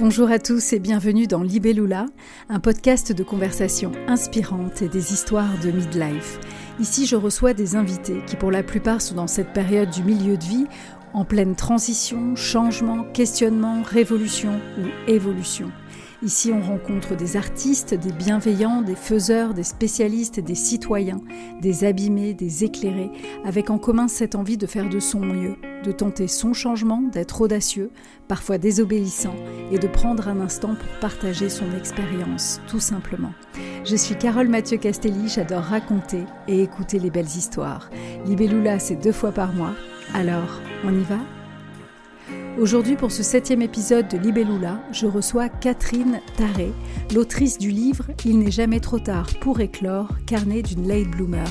Bonjour à tous et bienvenue dans Libellula, un podcast de conversation inspirante et des histoires de midlife. Ici, je reçois des invités qui, pour la plupart, sont dans cette période du milieu de vie, en pleine transition, changement, questionnement, révolution ou évolution. Ici, on rencontre des artistes, des bienveillants, des faiseurs, des spécialistes, des citoyens, des abîmés, des éclairés, avec en commun cette envie de faire de son mieux, de tenter son changement, d'être audacieux, parfois désobéissant, et de prendre un instant pour partager son expérience, tout simplement. Je suis Carole Mathieu Castelli, j'adore raconter et écouter les belles histoires. Libellula, c'est deux fois par mois. Alors, on y va? Aujourd'hui, pour ce septième épisode de Libellula, je reçois Catherine Taré, l'autrice du livre Il n'est jamais trop tard pour éclore, carnet d'une late bloomer.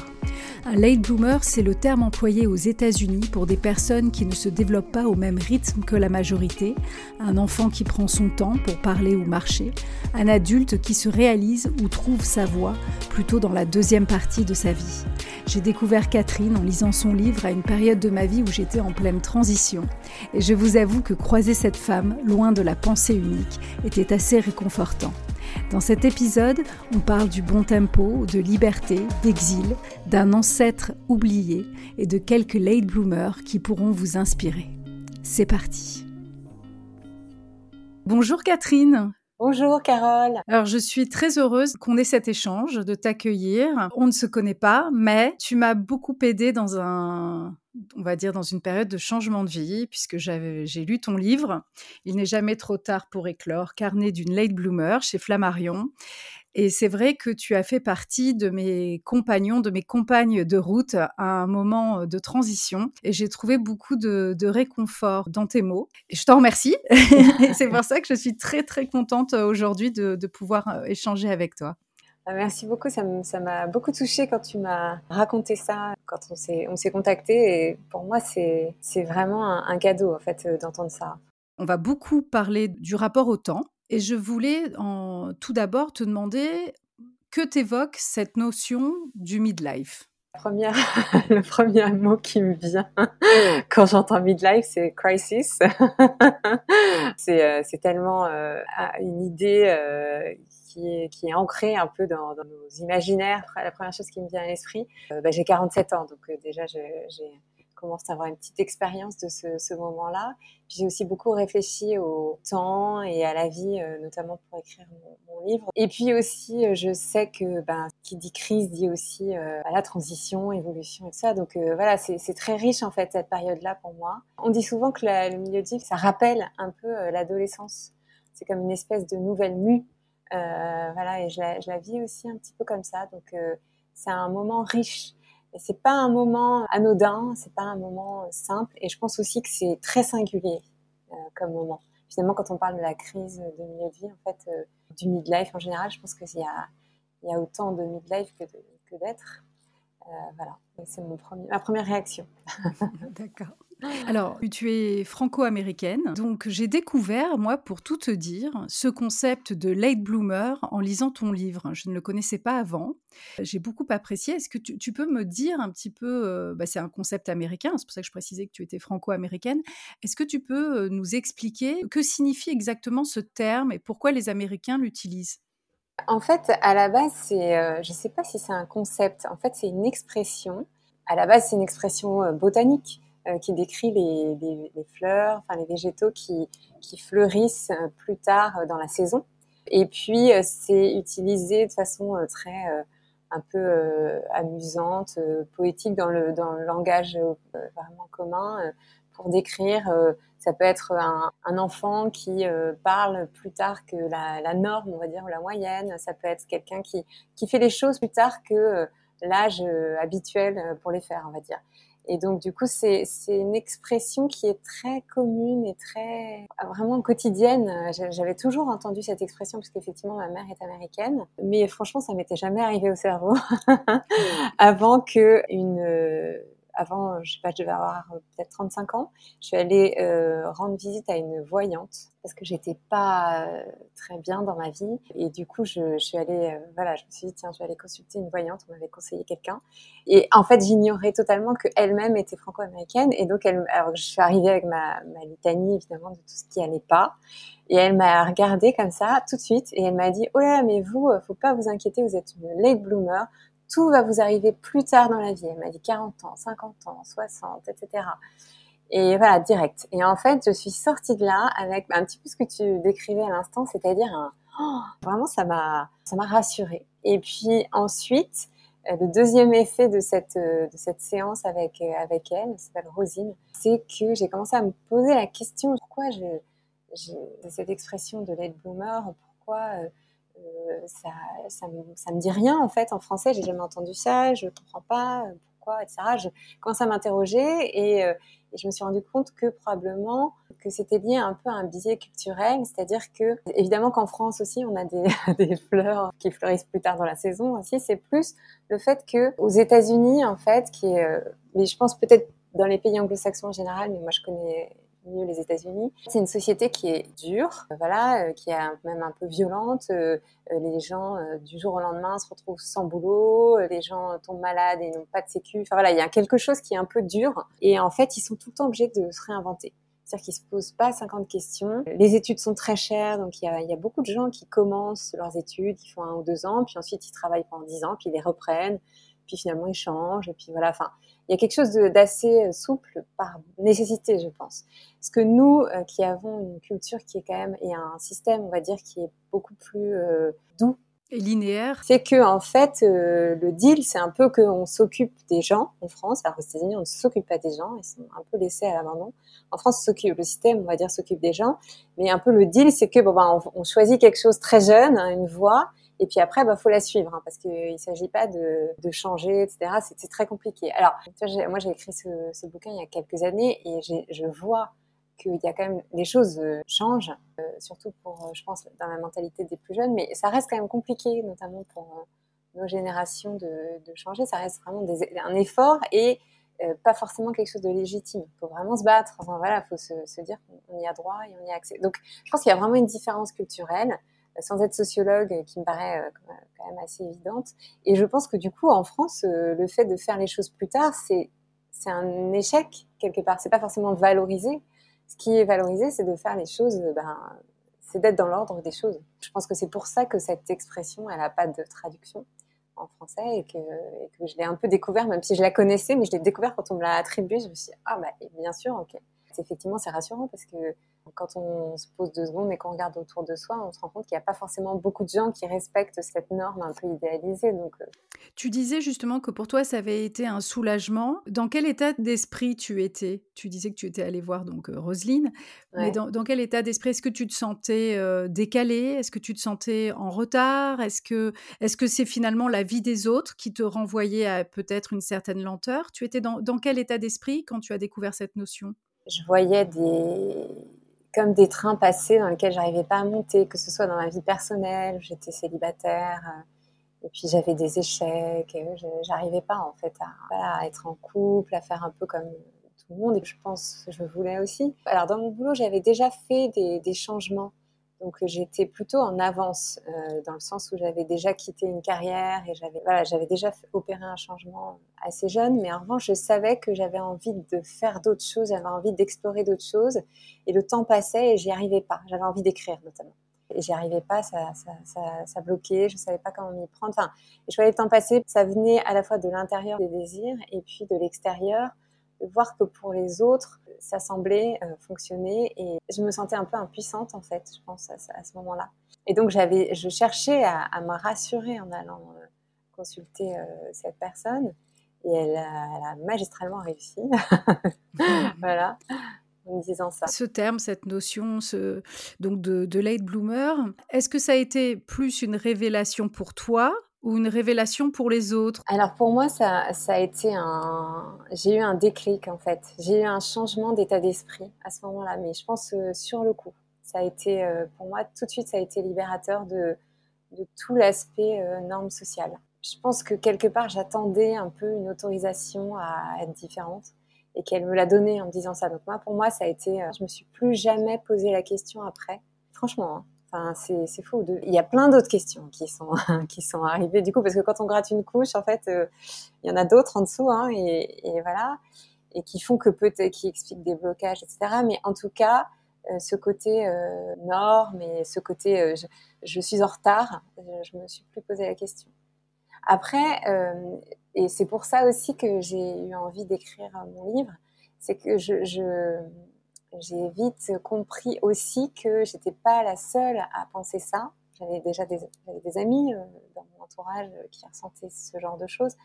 Un late bloomer, c'est le terme employé aux États-Unis pour des personnes qui ne se développent pas au même rythme que la majorité, un enfant qui prend son temps pour parler ou marcher, un adulte qui se réalise ou trouve sa voie plutôt dans la deuxième partie de sa vie. J'ai découvert Catherine en lisant son livre à une période de ma vie où j'étais en pleine transition, et je vous avoue que croiser cette femme, loin de la pensée unique, était assez réconfortant. Dans cet épisode, on parle du bon tempo, de liberté, d'exil, d'un ancêtre oublié et de quelques late bloomers qui pourront vous inspirer. C'est parti. Bonjour Catherine. Bonjour Carole. Alors je suis très heureuse qu'on ait cet échange, de t'accueillir. On ne se connaît pas, mais tu m'as beaucoup aidé dans un, on va dire dans une période de changement de vie, puisque j'ai lu ton livre. Il n'est jamais trop tard pour éclore, carnet d'une late bloomer chez Flammarion. Et c'est vrai que tu as fait partie de mes compagnons, de mes compagnes de route à un moment de transition. Et j'ai trouvé beaucoup de, réconfort dans tes mots. Et je t'en remercie. c'est pour ça que je suis très, très contente aujourd'hui de, pouvoir euh, échanger avec toi. Ah, merci beaucoup, ça m'a beaucoup touchée quand tu m'as raconté ça, quand on s'est contacté. Et pour moi, c'est vraiment un, un, cadeau en fait d'entendre ça. On va beaucoup parler du rapport au temps, et je voulais en, tout d'abord te demander que t'évoque cette notion du midlife? Première, le premier mot qui me vient quand j'entends midlife, c'est crisis. Euh, c'est tellement euh, une idée euh, qui, est, qui est ancrée un peu dans, nos imaginaires. La première chose qui me vient à l'esprit, bah, j'ai 47 ans, donc déjà j'ai commence à avoir une petite expérience de ce, moment-là. J'ai aussi beaucoup réfléchi au temps et à la vie, euh, notamment pour écrire mon, livre. Et puis aussi, euh, je sais que ben, qui dit crise dit aussi euh, à la transition, évolution et tout ça. Donc voilà, c'est très riche en fait cette période-là pour moi. On dit souvent que le milieu de vie, ça rappelle un peu l'adolescence. C'est comme une espèce de nouvelle mue. voilà, et je la, vis aussi un petit peu comme ça. Donc c'est un moment riche et c'est pas un moment anodin, c'est pas un moment simple. Et je pense aussi que c'est très singulier euh, comme moment. Finalement, quand on parle de la crise de milieu de vie, en fait, euh, du midlife en général, je pense qu'il y a, y a autant de midlife que, d'être. Euh, voilà, c'est ma première réaction. D'accord. Alors, tu es franco-américaine, donc j'ai découvert, moi, pour tout te dire, ce concept de late bloomer en lisant ton livre. Je ne le connaissais pas avant. J'ai beaucoup apprécié. Est-ce que tu, peux me dire un petit peu, euh, bah, c'est un concept américain, c'est pour ça que je précisais que tu étais franco-américaine. Est-ce que tu peux euh, nous expliquer que signifie exactement ce terme et pourquoi les Américains l'utilisent? En fait, à la base, c'est, euh, je ne sais pas si c'est un concept. En fait, c'est une expression. À la base, c'est une expression botanique qui décrit les, fleurs, enfin les végétaux qui, fleurissent euh, plus tard euh, dans la saison. Et puis c'est utilisé de façon très un peu amusante, poétique dans le, langage vraiment commun pour décrire. ça peut être un, un enfant qui parle plus tard que la, la, norme, on va dire, ou la moyenne. Ça peut être quelqu'un qui, qui fait les choses plus tard que l'âge habituel pour les faire, on va dire. Et donc, du coup, c'est une expression qui est très commune et très vraiment quotidienne. J'avais toujours entendu cette expression parce qu'effectivement, ma mère est américaine, mais franchement, ça m'était jamais arrivé au cerveau avant que une avant, je sais pas, je devais avoir peut-être 35 ans, je suis allée rendre visite à une voyante parce que j'étais pas très bien dans ma vie. Et du coup je, suis allée, voilà, je me suis dit tiens, je vais aller consulter une voyante, on m'avait conseillé quelqu'un. Et en fait j'ignorais totalement que elle-même était franco-américaine. Et donc alors je suis arrivée avec ma, ma litanie évidemment de tout ce qui allait pas. Et elle m'a regardée comme ça tout de suite. Et elle m'a dit oh là mais vous faut pas vous inquiéter vous êtes une late bloomer tout va vous arriver plus tard dans la vie. Elle m'a dit 40 ans, 50 ans, 60, etc. Et voilà, direct. Et en fait, je suis sortie de là avec un petit peu ce que tu décrivais à l'instant, c'est-à-dire oh, vraiment, ça m'a, ça m'a rassurée. Et puis ensuite, euh, le deuxième effet de cette, euh, de cette séance avec, euh, avec elle, elle s'appelle Rosine, c'est que j'ai commencé à me poser la question pourquoi je, cette expression de late bloomer, pourquoi ça, ça, me, ça, me, dit rien en fait en français. J'ai jamais entendu ça, je comprends pas euh, pourquoi, etc. Je commence à m'interroger et, euh, et, je me suis rendu compte que probablement que c'était lié un peu à un biais culturel, c'est-à-dire que évidemment qu'en France aussi on a des, des, fleurs qui fleurissent plus tard dans la saison aussi. C'est plus le fait que aux États-Unis en fait, qui est, mais je pense peut-être dans les pays anglo-saxons en général, mais moi je connais les États-Unis. C'est une société qui est dure, voilà, euh, qui est même un peu violente. Euh, euh, les gens du jour au lendemain se retrouvent sans boulot, les gens tombent malades et n'ont pas de sécu. Enfin voilà, il y a quelque chose qui est un peu dur. Et en fait, ils sont tout le temps obligés de se réinventer. C'est-à-dire qu'ils se posent pas 50 questions. Les études sont très chères, donc il y, a, y, a, beaucoup de gens qui commencent leurs études, qui font un ou deux ans, puis ensuite ils travaillent pendant dix ans, puis ils les reprennent, puis finalement ils changent, et puis voilà. Enfin, il y a quelque chose d'assez euh, souple par nécessité, je pense. Parce que nous, euh, qui avons une culture qui est quand même, et un système, on va dire, qui est beaucoup plus euh, doux. Et linéaire. C'est que, en fait, le deal, c'est un peu qu'on s'occupe des gens en France. Alors, aux États-Unis, on ne s'occupe pas des gens, ils sont un peu laissés à l'abandon. En France, s'occupe, le système, on va dire, s'occupe des gens. Mais un peu le deal, c'est que, bon, ben, on, on, choisit quelque chose très jeune, hein, une voie, et puis après, bah, faut la suivre hein, parce qu'il ne s'agit pas de, changer, etc. C'est très compliqué. Alors, moi, j'ai écrit ce, bouquin il y a quelques années et je vois qu'il y a quand même les choses euh, changent, euh, surtout pour, euh, je pense, dans la mentalité des plus jeunes, mais ça reste quand même compliqué, notamment pour nos générations de, changer. Ça reste vraiment un effort et pas forcément quelque chose de légitime. Il faut vraiment se battre. Enfin voilà, il faut se, se dire qu'on y a droit et on y a accès. Donc, je pense qu'il y a vraiment une différence culturelle sans être sociologue, qui me paraît euh, quand même assez évidente. Et je pense que du coup, en France, euh, le fait de faire les choses plus tard, c'est un échec quelque part. C'est pas forcément valorisé. Ce qui est valorisé, c'est de faire les choses. Euh, ben, c'est d'être dans l'ordre des choses. Je pense que c'est pour ça que cette expression, elle n'a pas de traduction en français et que, que je l'ai un peu découvert, même si je la connaissais, mais je l'ai découvert quand on me l'a attribué. Je me suis dit, ah bah bien sûr, ok. Effectivement, c'est rassurant parce que quand on se pose deux secondes et qu'on regarde autour de soi, on se rend compte qu'il n'y a pas forcément beaucoup de gens qui respectent cette norme un peu idéalisée. Donc, euh. Tu disais justement que pour toi, ça avait été un soulagement. Dans quel état d'esprit tu étais? Tu disais que tu étais allée voir donc euh, Roselyne, mais dans, quel état d'esprit? Est-ce que tu te sentais euh, décalée? Est-ce que tu te sentais en retard? Est-ce que est-ce que c'est finalement la vie des autres qui te renvoyait à peut-être une certaine lenteur? Tu étais dans, dans quel état d'esprit quand tu as découvert cette notion? Je voyais des, comme des trains passés dans lesquels j'arrivais pas à monter, que ce soit dans ma vie personnelle, j'étais célibataire, euh, et puis j'avais des échecs, j'arrivais pas en fait à, être en couple, à faire un peu comme tout le monde, et je pense que je voulais aussi. Alors dans mon boulot, j'avais déjà fait des, des changements donc j'étais plutôt en avance euh, dans le sens où j'avais déjà quitté une carrière et j'avais voilà, j'avais déjà opéré un changement assez jeune, mais en revanche je savais que j'avais envie de faire d'autres choses, j'avais envie d'explorer d'autres choses. Et le temps passait et j'y arrivais pas. J'avais envie d'écrire notamment. Et j'y arrivais pas, ça, ça, bloquait, je savais pas comment m'y prendre. Enfin, je voyais le temps passer, ça venait à la fois de l'intérieur des désirs et puis de l'extérieur de voir que pour les autres, ça semblait euh, fonctionner et je me sentais un peu impuissante en fait, je pense à, ce moment-là. Et donc j'avais, je cherchais à, à, me rassurer en allant euh, consulter euh, cette personne et elle a, elle a magistralement réussi. voilà. En me disant ça. Ce terme, cette notion ce, donc de, de late bloomer, est-ce que ça a été plus une révélation pour toi ou une révélation pour les autres? Alors pour moi, ça, ça a été un... J'ai eu un déclic en fait. J'ai eu un changement d'état d'esprit à ce moment-là, mais je pense euh, sur le coup. Ça a été, euh, pour moi, tout de suite, ça a été libérateur de, tout l'aspect euh, norme sociale. je pense que quelque part, j'attendais un peu une autorisation à être différente et qu'elle me l'a donné en me disant ça. Donc moi, pour moi, ça a été, euh, je me suis plus jamais posé la question après. Franchement, hein. Enfin, c'est fou. Il y a plein d'autres questions qui sont qui sont arrivées du coup parce que quand on gratte une couche, en fait, euh, il y en a d'autres en dessous, hein, et, voilà, et qui font que peut-être, qui expliquent des blocages, etc. Mais en tout cas, euh, ce côté euh, norme et ce côté je, je, suis en retard, je, je me suis plus posé la question. Après, euh, et c'est pour ça aussi que j'ai eu envie d'écrire mon livre, c'est que je, j'ai vite compris aussi que j'étais pas la seule à penser ça. J'avais déjà des, des amis euh, dans mon entourage qui ressentaient ce genre de choses.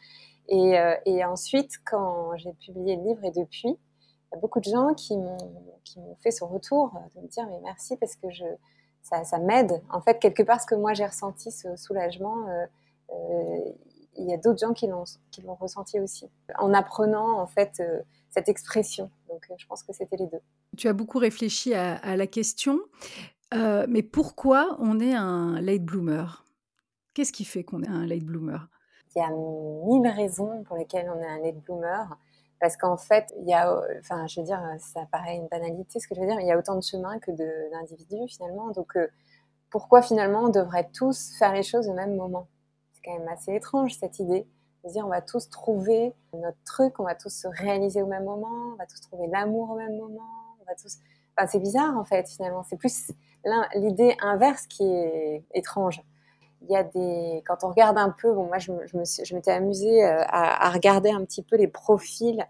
Et, euh, et ensuite, quand j'ai publié le livre et depuis, il y a beaucoup de gens qui m'ont, fait ce retour de me dire mais merci parce que je, ça, ça m'aide. En fait, quelque part, ce que moi j'ai ressenti, ce soulagement, euh, euh, il y a d'autres gens qui l'ont ressenti aussi en apprenant en fait euh, cette expression. Donc euh, je pense que c'était les deux. Tu as beaucoup réfléchi à, la question, mais pourquoi on est un late bloomer? Qu'est-ce qui fait qu'on est un late bloomer? Il y a mille raisons pour lesquelles on est un late bloomer. Parce qu'en fait, il y a, enfin, je veux dire, ça paraît une banalité ce que je veux dire, mais il y a autant de chemins que d'individus finalement. Donc, pourquoi finalement on devrait tous faire les choses au même moment? Quand même assez étrange cette idée de dire on va tous trouver notre truc, on va tous se réaliser au même moment, on va tous trouver l'amour au même moment, c'est bizarre en fait finalement. C'est plus l'idée inverse qui est étrange. Il y a des quand on regarde un peu, bon moi je, me je m'étais amusée euh, à, à, regarder un petit peu les profils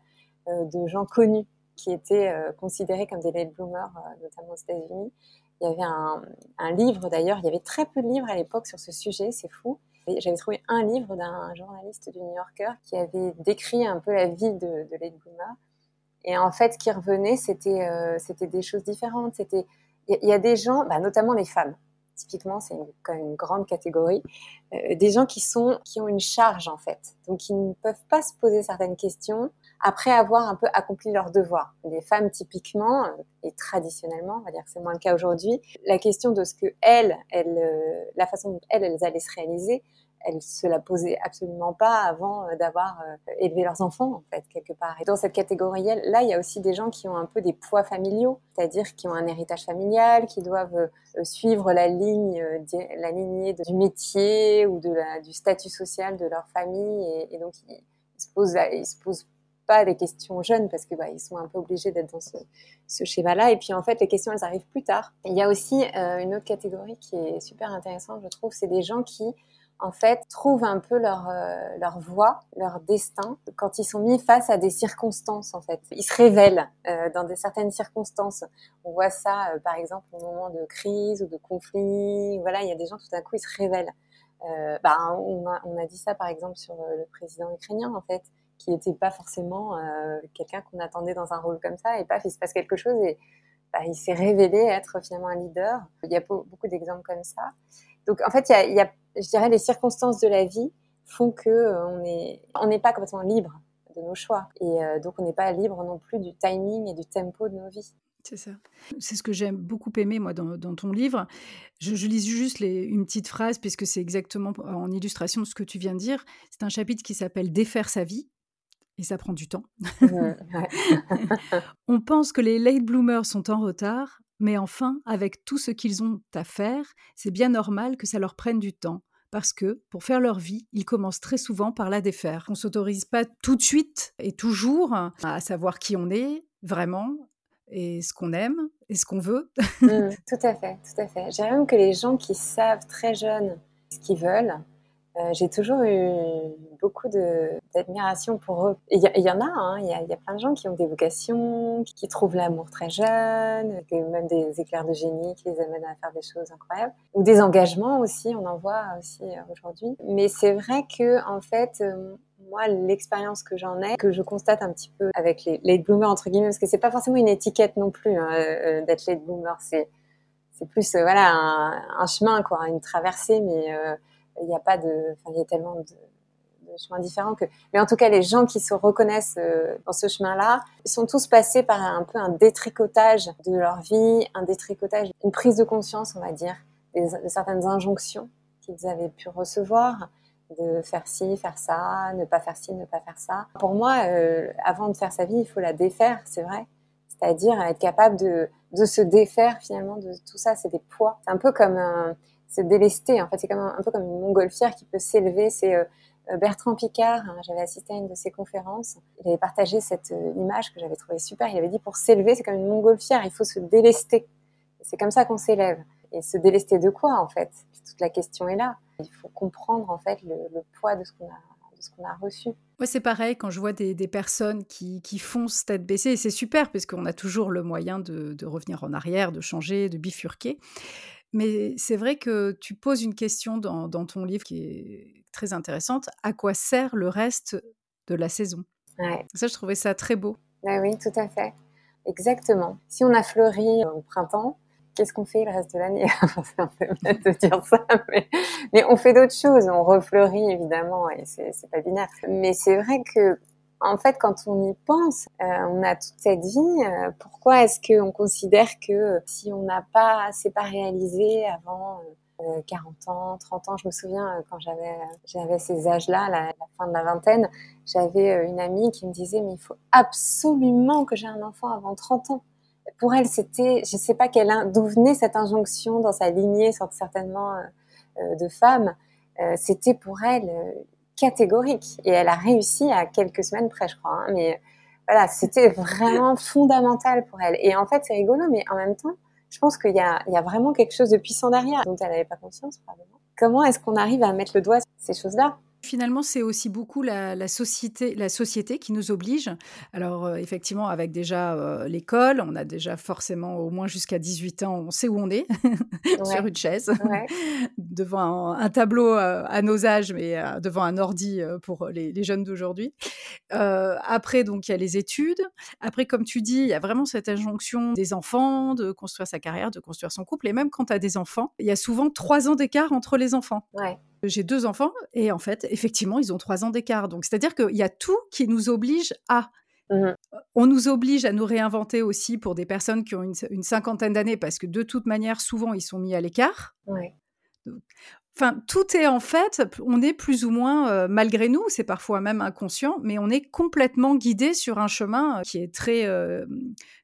euh, de gens connus qui étaient euh, considérés comme des late bloomers, notamment aux États-Unis. Il y avait un, livre d'ailleurs, il y avait très peu de livres à l'époque sur ce sujet, c'est fou. J'avais trouvé un livre d'un journaliste du New Yorker qui avait décrit un peu la vie de, de Lady Et en fait, ce qui revenait, c'était euh, c'était des choses différentes. C'était il y, a des gens, bah, notamment les femmes. Typiquement, c'est quand même une grande catégorie. Euh, des gens qui sont qui ont une charge en fait, donc qui ne peuvent pas se poser certaines questions après avoir un peu accompli leur devoir. Les femmes, typiquement, et traditionnellement, on va dire que c'est moins le cas aujourd'hui, la question de ce que elles, elles, euh, la façon dont elles, elles allaient se réaliser, elles se la posaient absolument pas avant euh, d'avoir euh, élevé leurs enfants, en fait, quelque part. Et dans cette catégorie-là, il y a aussi des gens qui ont un peu des poids familiaux, c'est-à-dire qui ont un héritage familial, qui doivent suivre la ligne, la lignée du métier ou de la, du statut social de leur famille, et, donc ils, se posent, ils se posent pas des questions jeunes parce que bah, ils sont un peu obligés d'être dans ce, schéma-là. Et puis en fait, les questions elles arrivent plus tard. il y a aussi euh, une autre catégorie qui est super intéressante, je trouve, c'est des gens qui en fait trouvent un peu leur euh, leur voie, leur destin quand ils sont mis face à des circonstances. En fait, ils se révèlent euh, dans des certaines circonstances. On voit ça, euh, par exemple, au moment de crise ou de conflit. Voilà, il y a des gens tout à coup ils se révèlent. bah, on a, on a dit ça par exemple sur le président ukrainien en fait qui n'était pas forcément euh, quelqu'un qu'on attendait dans un rôle comme ça, et paf, il se passe quelque chose et bah, il s'est révélé être finalement un leader. Il y a beaucoup d'exemples comme ça. Donc en fait, il y a, il y a, je dirais, les circonstances de la vie font que euh, on est, on n'est pas complètement libre de nos choix, et euh, donc on n'est pas libre non plus du timing et du tempo de nos vies. C'est ça. C'est ce que j'aime beaucoup aimer, moi, dans, dans ton livre. Je, je lis juste les, une petite phrase, puisque c'est exactement en illustration de ce que tu viens de dire. C'est un chapitre qui s'appelle Défaire sa vie. Et ça prend du temps. On pense que les late bloomers sont en retard, mais enfin, avec tout ce qu'ils ont à faire, c'est bien normal que ça leur prenne du temps. Parce que, pour faire leur vie, ils commencent très souvent par la défaire. On ne s'autorise pas tout de suite et toujours à savoir qui on est, vraiment, et ce qu'on aime, et ce qu'on veut. Mmh, tout à fait, tout à fait. J'ai même que les gens qui savent très jeunes ce qu'ils veulent, euh, j'ai toujours eu beaucoup d'admiration pour eux. Il y, en a, hein, il y, y, a plein de gens qui ont des vocations, qui, trouvent l'amour très jeune, même des éclairs de génie qui les amènent à faire des choses incroyables, ou des engagements aussi, on en voit aussi euh, aujourd'hui. Mais c'est vrai que en fait, euh, moi, l'expérience que j'en ai, que je constate un petit peu avec les late bloomers entre guillemets, parce que c'est pas forcément une étiquette non plus hein, d'être late bloomer, c'est c'est plus voilà un, un, chemin quoi, une traversée, mais il n'y a pas de, enfin, il y a tellement de, chemins différents que, mais en tout cas, les gens qui se reconnaissent euh, dans ce chemin-là, ils sont tous passés par un peu un détricotage de leur vie, un détricotage, une prise de conscience, on va dire, de certaines injonctions qu'ils avaient pu recevoir, de faire ci, faire ça, ne pas faire ci, ne pas faire ça. Pour moi, euh, avant de faire sa vie, il faut la défaire, c'est vrai. C'est-à-dire être capable de, de se défaire finalement de tout ça, c'est des poids. C'est un peu comme un, c'est délesté en fait, c'est comme un, peu comme une montgolfière qui peut s'élever. C'est euh, euh, Bertrand Picard, hein, j'avais assisté à une de ses conférences, il avait partagé cette image que j'avais trouvée super. Il avait dit pour s'élever, c'est comme une montgolfière, il faut se délester. C'est comme ça qu'on s'élève. Et se délester de quoi en fait? Toute la question est là. Il faut comprendre en fait le, poids de ce qu'on a reçu. Ouais, c'est pareil quand je vois des, personnes qui, qui, foncent tête baissée, et c'est super parce qu'on a toujours le moyen de, revenir en arrière, de changer, de bifurquer. Mais c'est vrai que tu poses une question dans, dans, ton livre qui est très intéressante. À quoi sert le reste de la saison? Ouais. Ça, je trouvais ça très beau. Oui, tout à fait. Exactement. Si on a fleuri au printemps, qu'est-ce qu'on fait le reste de l'année? C'est un peu bête de dire ça, mais, mais on fait d'autres choses. On refleurit évidemment, et c'est pas binaire. Mais c'est vrai que, en fait, quand on y pense, euh, on a toute cette vie. Euh, pourquoi est-ce qu'on considère que si on n'a pas, c'est pas réalisé avant euh, 40 ans, 30 ans Je me souviens euh, quand j'avais j'avais ces âges-là, la, fin de la vingtaine, j'avais euh, une amie qui me disait mais il faut absolument que j'ai un enfant avant 30 ans pour elle, c'était, je ne sais pas d'où venait cette injonction dans sa lignée, certainement euh, euh, de femmes. Euh, c'était pour elle catégorique et elle a réussi à quelques semaines près, je crois. Hein, mais voilà, c'était vraiment fondamental pour elle. Et en fait, c'est rigolo, mais en même temps, je pense qu'il y y a vraiment quelque chose de puissant derrière dont elle n'avait pas conscience, probablement. Comment est-ce qu'on arrive à mettre le doigt sur ces choses-là? Finalement, c'est aussi beaucoup la, société, la société qui nous oblige. Alors, euh, effectivement, avec déjà euh, l'école, on a déjà forcément au moins jusqu'à 18 ans, on sait où on est, sur une chaise, devant un, tableau euh, à nos âges, mais devant un ordi pour les, les jeunes d'aujourd'hui. après, donc, il y a les études. Après, comme tu dis, il y a vraiment cette injonction des enfants de construire sa carrière, de construire son couple. Et même quand tu as des enfants, il y a souvent trois ans d'écart entre les enfants. Ouais. J'ai deux enfants et en fait, effectivement, ils ont trois ans d'écart. Donc, c'est-à-dire qu'il y a tout qui nous oblige à. Mmh on nous oblige à nous réinventer aussi pour des personnes qui ont une, cinquantaine d'années parce que de toute manière, souvent, ils sont mis à l'écart. Enfin, tout est en fait, on est plus ou moins, euh, malgré nous, c'est parfois même inconscient, mais on est complètement guidé sur un chemin qui est très, euh,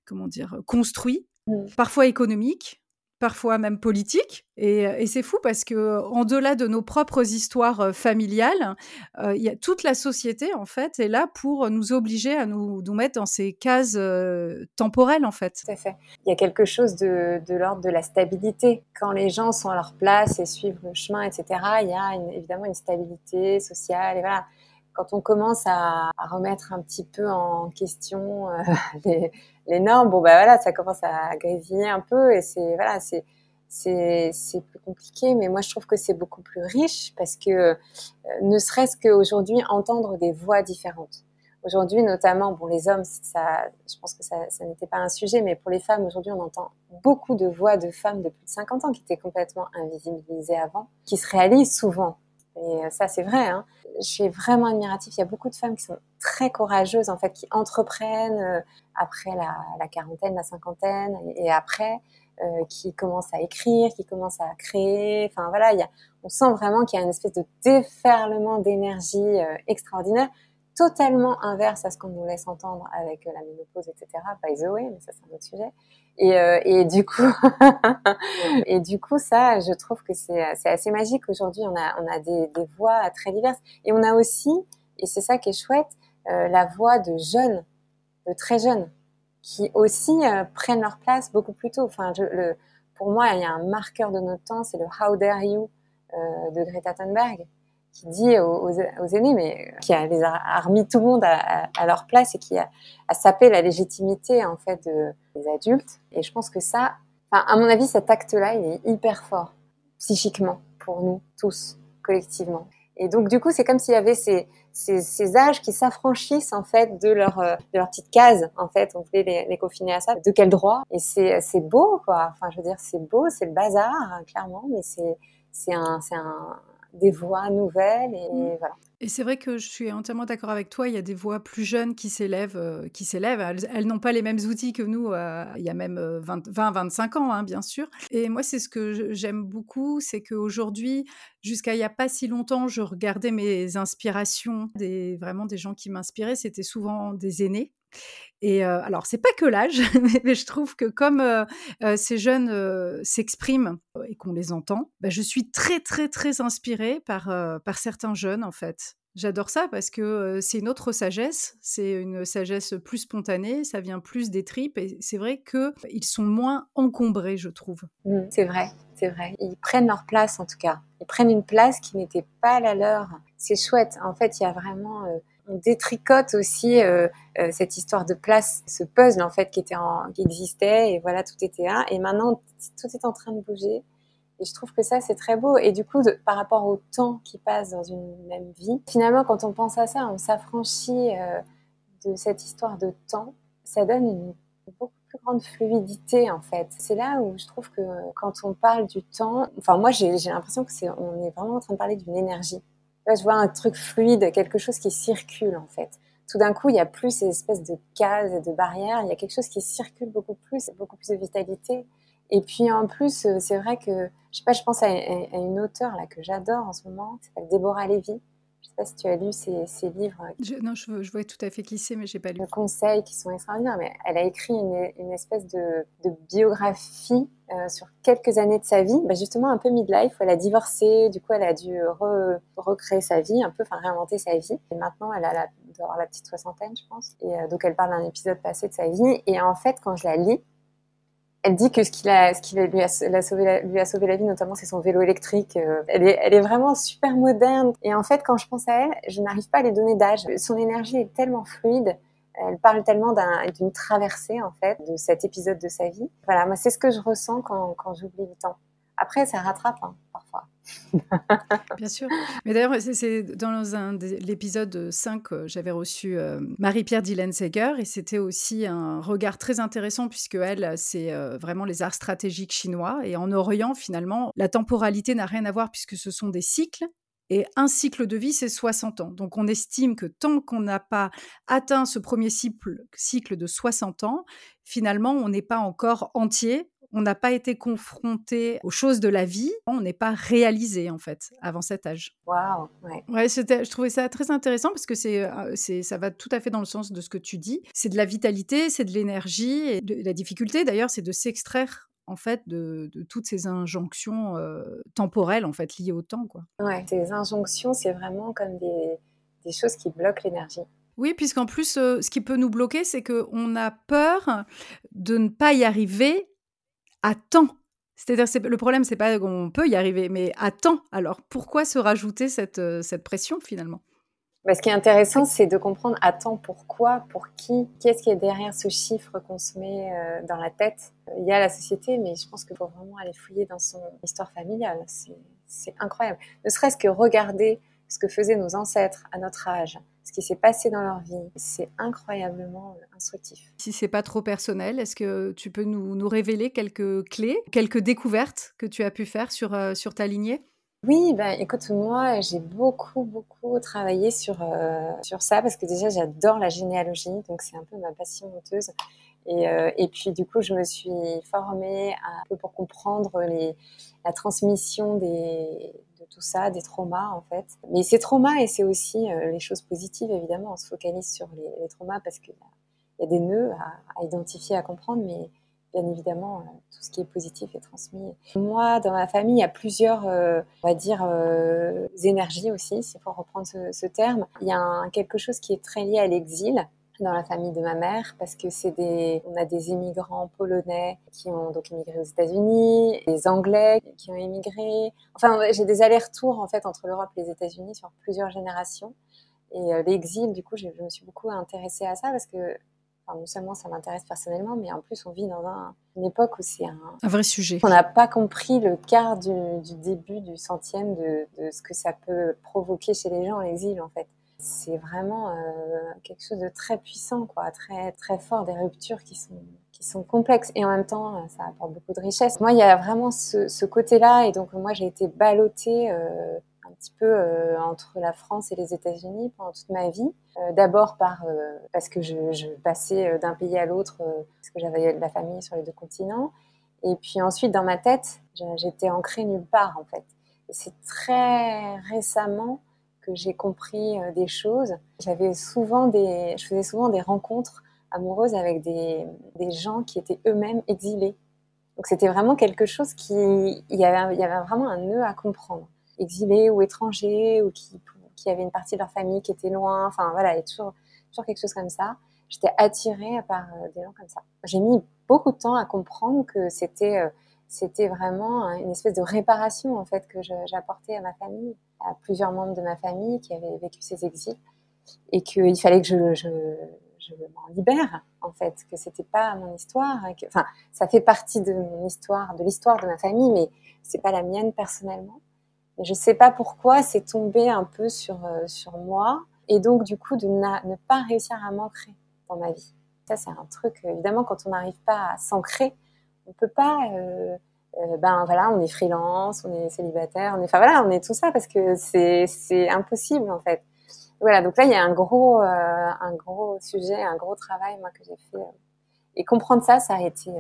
comment dire, construit, mmh. parfois économique, parfois même politique. Et, et c'est fou parce que en delà de nos propres histoires euh, familiales, euh, y a toute la société en fait est là pour nous obliger à nous, nous mettre dans ces cases euh, temporelles en fait. Tout à fait. Il y a quelque chose de, l'ordre de la stabilité. Quand les gens sont à leur place et suivent le chemin, etc., il y a évidemment une stabilité sociale et voilà quand on commence à, remettre un petit peu en question euh, les, les, normes, bon bah voilà, ça commence à grésiller un peu et c'est voilà, c'est c'est plus compliqué, mais moi je trouve que c'est beaucoup plus riche parce que euh, ne serait-ce qu'aujourd'hui entendre des voix différentes. Aujourd'hui, notamment, bon, les hommes, ça, je pense que ça n'était pas un sujet, mais pour les femmes, aujourd'hui, on entend beaucoup de voix de femmes de plus de 50 ans qui étaient complètement invisibilisées avant, qui se réalisent souvent. Et ça, c'est vrai. Hein je suis vraiment admiratif. Il y a beaucoup de femmes qui sont très courageuses, en fait, qui entreprennent euh, après la, la, quarantaine, la cinquantaine, et, après, euh, qui commencent à écrire, qui commencent à créer. Enfin voilà, il y a, on sent vraiment qu'il y a une espèce de déferlement d'énergie euh, extraordinaire, totalement inverse à ce qu'on nous laisse entendre avec la ménopause, etc. By the way, mais ça c'est un autre sujet. Et, euh, et du coup, et du coup, ça, je trouve que c'est assez magique. Aujourd'hui, on a, on a des, des, voix très diverses. Et on a aussi, et c'est ça qui est chouette, euh, la voix de jeunes, de très jeunes, qui aussi euh, prennent leur place beaucoup plus tôt. Enfin, je, le, pour moi, il y a un marqueur de notre temps, c'est le How dare you euh, de Greta Thunberg qui dit aux, aînés, mais qui a, les remis tout le monde à, leur place et qui a, sapé la légitimité en fait de, des adultes. Et je pense que ça, à mon avis, cet acte-là, il est hyper fort psychiquement pour nous tous collectivement. Et donc du coup, c'est comme s'il y avait ces, ces, âges qui s'affranchissent en fait de leur de leur petite case. En fait, on voulait les, confiner à ça. De quel droit? Et c'est c'est beau quoi. Enfin, je veux dire, c'est beau, c'est le bazar clairement, mais c'est c'est un des voix nouvelles et, mm. voilà. Et c'est vrai que je suis entièrement d'accord avec toi. Il y a des voix plus jeunes qui s'élèvent, euh, qui s'élèvent. Elles, n'ont pas les mêmes outils que nous. Euh, il y a même 20-25 ans, hein, bien sûr. Et moi, c'est ce que j'aime beaucoup, c'est qu'aujourd'hui, jusqu'à il n'y a pas si longtemps, je regardais mes inspirations, vraiment des gens qui m'inspiraient. C'était souvent des aînés. Et euh, alors, c'est pas que l'âge, mais, je trouve que comme ces jeunes s'expriment et qu'on les entend, bah, je suis très, très, très inspirée par, par certains jeunes, en fait. J'adore ça parce que c'est une autre sagesse, c'est une sagesse plus spontanée, ça vient plus des tripes et c'est vrai qu'ils sont moins encombrés, je trouve. Mmh, c'est vrai, c'est vrai. Ils prennent leur place en tout cas. Ils prennent une place qui n'était pas la leur. C'est chouette. En fait, il y a vraiment on détricote aussi cette histoire de place, ce puzzle en fait qui était qui existait et voilà tout était là et maintenant tout est en train de bouger et je trouve que ça c'est très beau et du coup par rapport au temps qui passe dans une même vie, finalement quand on pense à ça, on s'affranchit euh, de cette histoire de temps, ça donne une beaucoup plus grande fluidité en fait. C'est là où je trouve que quand on parle du temps, enfin moi j'ai l'impression que on est vraiment en train de parler d'une énergie je vois un truc fluide, quelque chose qui circule en fait. Tout d'un coup, il n'y a plus ces espèces de cases et de barrières, il y a quelque chose qui circule beaucoup plus, beaucoup plus de vitalité. Et puis en plus, euh, c'est vrai que, je sais pas, je pense à, une auteure là que j'adore en ce moment, qui s'appelle Déborah Lévy, sais pas si tu as lu ses, livres. non, je, vois tout à fait qui c'est, mais j'ai pas lu. De conseils qui sont extraordinaires. Mais elle a écrit une, espèce de, biographie euh, sur quelques années de sa vie, bah justement un peu midlife. Où elle a divorcé, du coup elle a dû recréer sa vie, un peu, enfin réinventer sa vie. Et maintenant elle a la, la petite soixantaine, je pense. Et euh, donc elle parle d'un épisode passé de sa vie. Et en fait, quand je la lis, elle dit que ce qui, a, ce lui, a, sauvé la, vie, notamment, c'est son vélo électrique. Euh, elle est, vraiment super moderne. Et en fait, quand je pense à elle, je n'arrive pas à les donner d'âge. Son énergie est tellement fluide. Elle parle tellement d'une traversée, en fait, de cet épisode de sa vie. Voilà, moi, c'est ce que je ressens quand j'oublie le temps. Après, ça rattrape hein, parfois. Bien sûr. Mais d'ailleurs, c'est dans l'épisode 5, euh, j'avais reçu euh, Marie-Pierre Dylan-Seger et c'était aussi un regard très intéressant puisque elle, c'est euh, vraiment les arts stratégiques chinois. Et en Orient, finalement, la temporalité n'a rien à voir puisque ce sont des cycles. Et un cycle de vie, c'est 60 ans. Donc on estime que tant qu'on n'a pas atteint ce premier cycle de 60 ans, finalement, on n'est pas encore entier on n'a pas été confronté aux choses de la vie, on n'est pas réalisé en fait avant cet âge. Waouh, ouais. je trouvais ça très intéressant parce que euh, c'est, ça va tout à fait dans le sens de ce que tu dis. C'est de la vitalité, c'est de l'énergie et de, la difficulté d'ailleurs, c'est de s'extraire en fait de, toutes ces injonctions euh, temporelles en fait liées au temps quoi. Ouais, ces injonctions, c'est vraiment comme des, choses qui bloquent l'énergie. Oui, puisqu'en plus, euh, ce qui peut nous bloquer, c'est qu'on a peur de ne pas y arriver à temps. C'est-à-dire, le problème, c'est pas qu'on peut y arriver, mais à temps. Alors, pourquoi se rajouter cette, euh, cette pression finalement? Bah, Ce qui est intéressant, c'est de comprendre à temps pourquoi, pour qui, qu'est-ce qui est derrière ce chiffre qu'on se met euh, dans la tête. Il y a la société, mais je pense qu'il faut vraiment aller fouiller dans son histoire familiale. C'est incroyable. Ne serait-ce que regarder ce que faisaient nos ancêtres à notre âge, ce qui s'est passé dans leur vie. C'est incroyablement euh, instructif. Si c'est pas trop personnel, est-ce que tu peux nous, nous, révéler quelques clés, quelques découvertes que tu as pu faire sur, euh, sur ta lignée? Oui, ben, écoute, moi, j'ai beaucoup, beaucoup travaillé sur, euh, sur ça parce que déjà, j'adore la généalogie, donc c'est un peu ma passion honteuse. Et, et, puis, du coup, je me suis formée un peu pour comprendre la transmission des, tout ça, des traumas en fait. Mais ces traumas et c'est aussi euh, les choses positives évidemment. On se focalise sur les, traumas parce qu'il y, a des nœuds à, identifier, à comprendre, mais bien évidemment euh, tout ce qui est positif est transmis. Moi, dans ma famille, il y a plusieurs, euh, on va dire, énergies aussi, s'il faut reprendre ce, terme. Il y a quelque chose qui est très lié à l'exil dans la famille de ma mère parce que c'est des, on a des immigrants polonais qui ont donc immigré aux États-Unis, des Anglais qui ont immigré. Enfin, j'ai des allers-retours en fait entre l'Europe et les États-Unis sur plusieurs générations. Et euh, l'exil, du coup, je, me suis beaucoup intéressée à ça parce que enfin, non seulement ça m'intéresse personnellement, mais en plus on vit dans une époque où c'est un, un, vrai sujet. On n'a pas compris le quart du, du début, du centième de, de, ce que ça peut provoquer chez les gens l'exil en fait c'est vraiment euh, quelque chose de très puissant, quoi, très, très fort, des ruptures qui sont, qui sont complexes et en même temps, euh, ça apporte beaucoup de richesse. Moi, il y a vraiment ce, côté-là et donc moi, j'ai été ballottée euh, un petit peu entre la France et les États-Unis pendant toute ma vie. D'abord par parce que je, passais d'un pays à l'autre parce que j'avais de la famille sur les deux continents. Et puis ensuite, dans ma tête, j'étais ancrée nulle part en fait. Et c'est très récemment que j'ai compris des choses. J'avais souvent des, je faisais souvent des rencontres amoureuses avec des, des gens qui étaient eux-mêmes exilés donc c'était vraiment quelque chose qui, il y, avait, il y avait vraiment un nœud à comprendre. Exilés ou étrangers, ou qui, qui avaient une partie de leur famille qui était loin, enfin voilà, il y a toujours, toujours quelque chose comme ça. J'étais attirée par euh, des gens comme ça. J'ai mis beaucoup de temps à comprendre que c'était euh, c'était vraiment une espèce de réparation en fait que j'apportais à ma famille, à plusieurs membres de ma famille qui avaient vécu ces exils, et qu'il fallait que je, m'en libère en fait, que c'était pas mon histoire, que, enfin ça fait partie de mon histoire, de l'histoire de ma famille, mais c'est pas la mienne personnellement. Et je sais pas pourquoi c'est tombé un peu sur euh, sur moi et donc du coup de ne pas réussir à m'ancrer dans ma vie. Ça c'est un truc évidemment quand on n'arrive pas à s'ancrer, on peut pas euh, euh, ben voilà, on est freelance, on est célibataire, on est, enfin voilà, on est tout ça parce que c'est c'est impossible en fait voilà, donc là, il y a un gros, euh, un gros sujet, un gros travail, moi, que j'ai fait. Et comprendre ça, ça a été,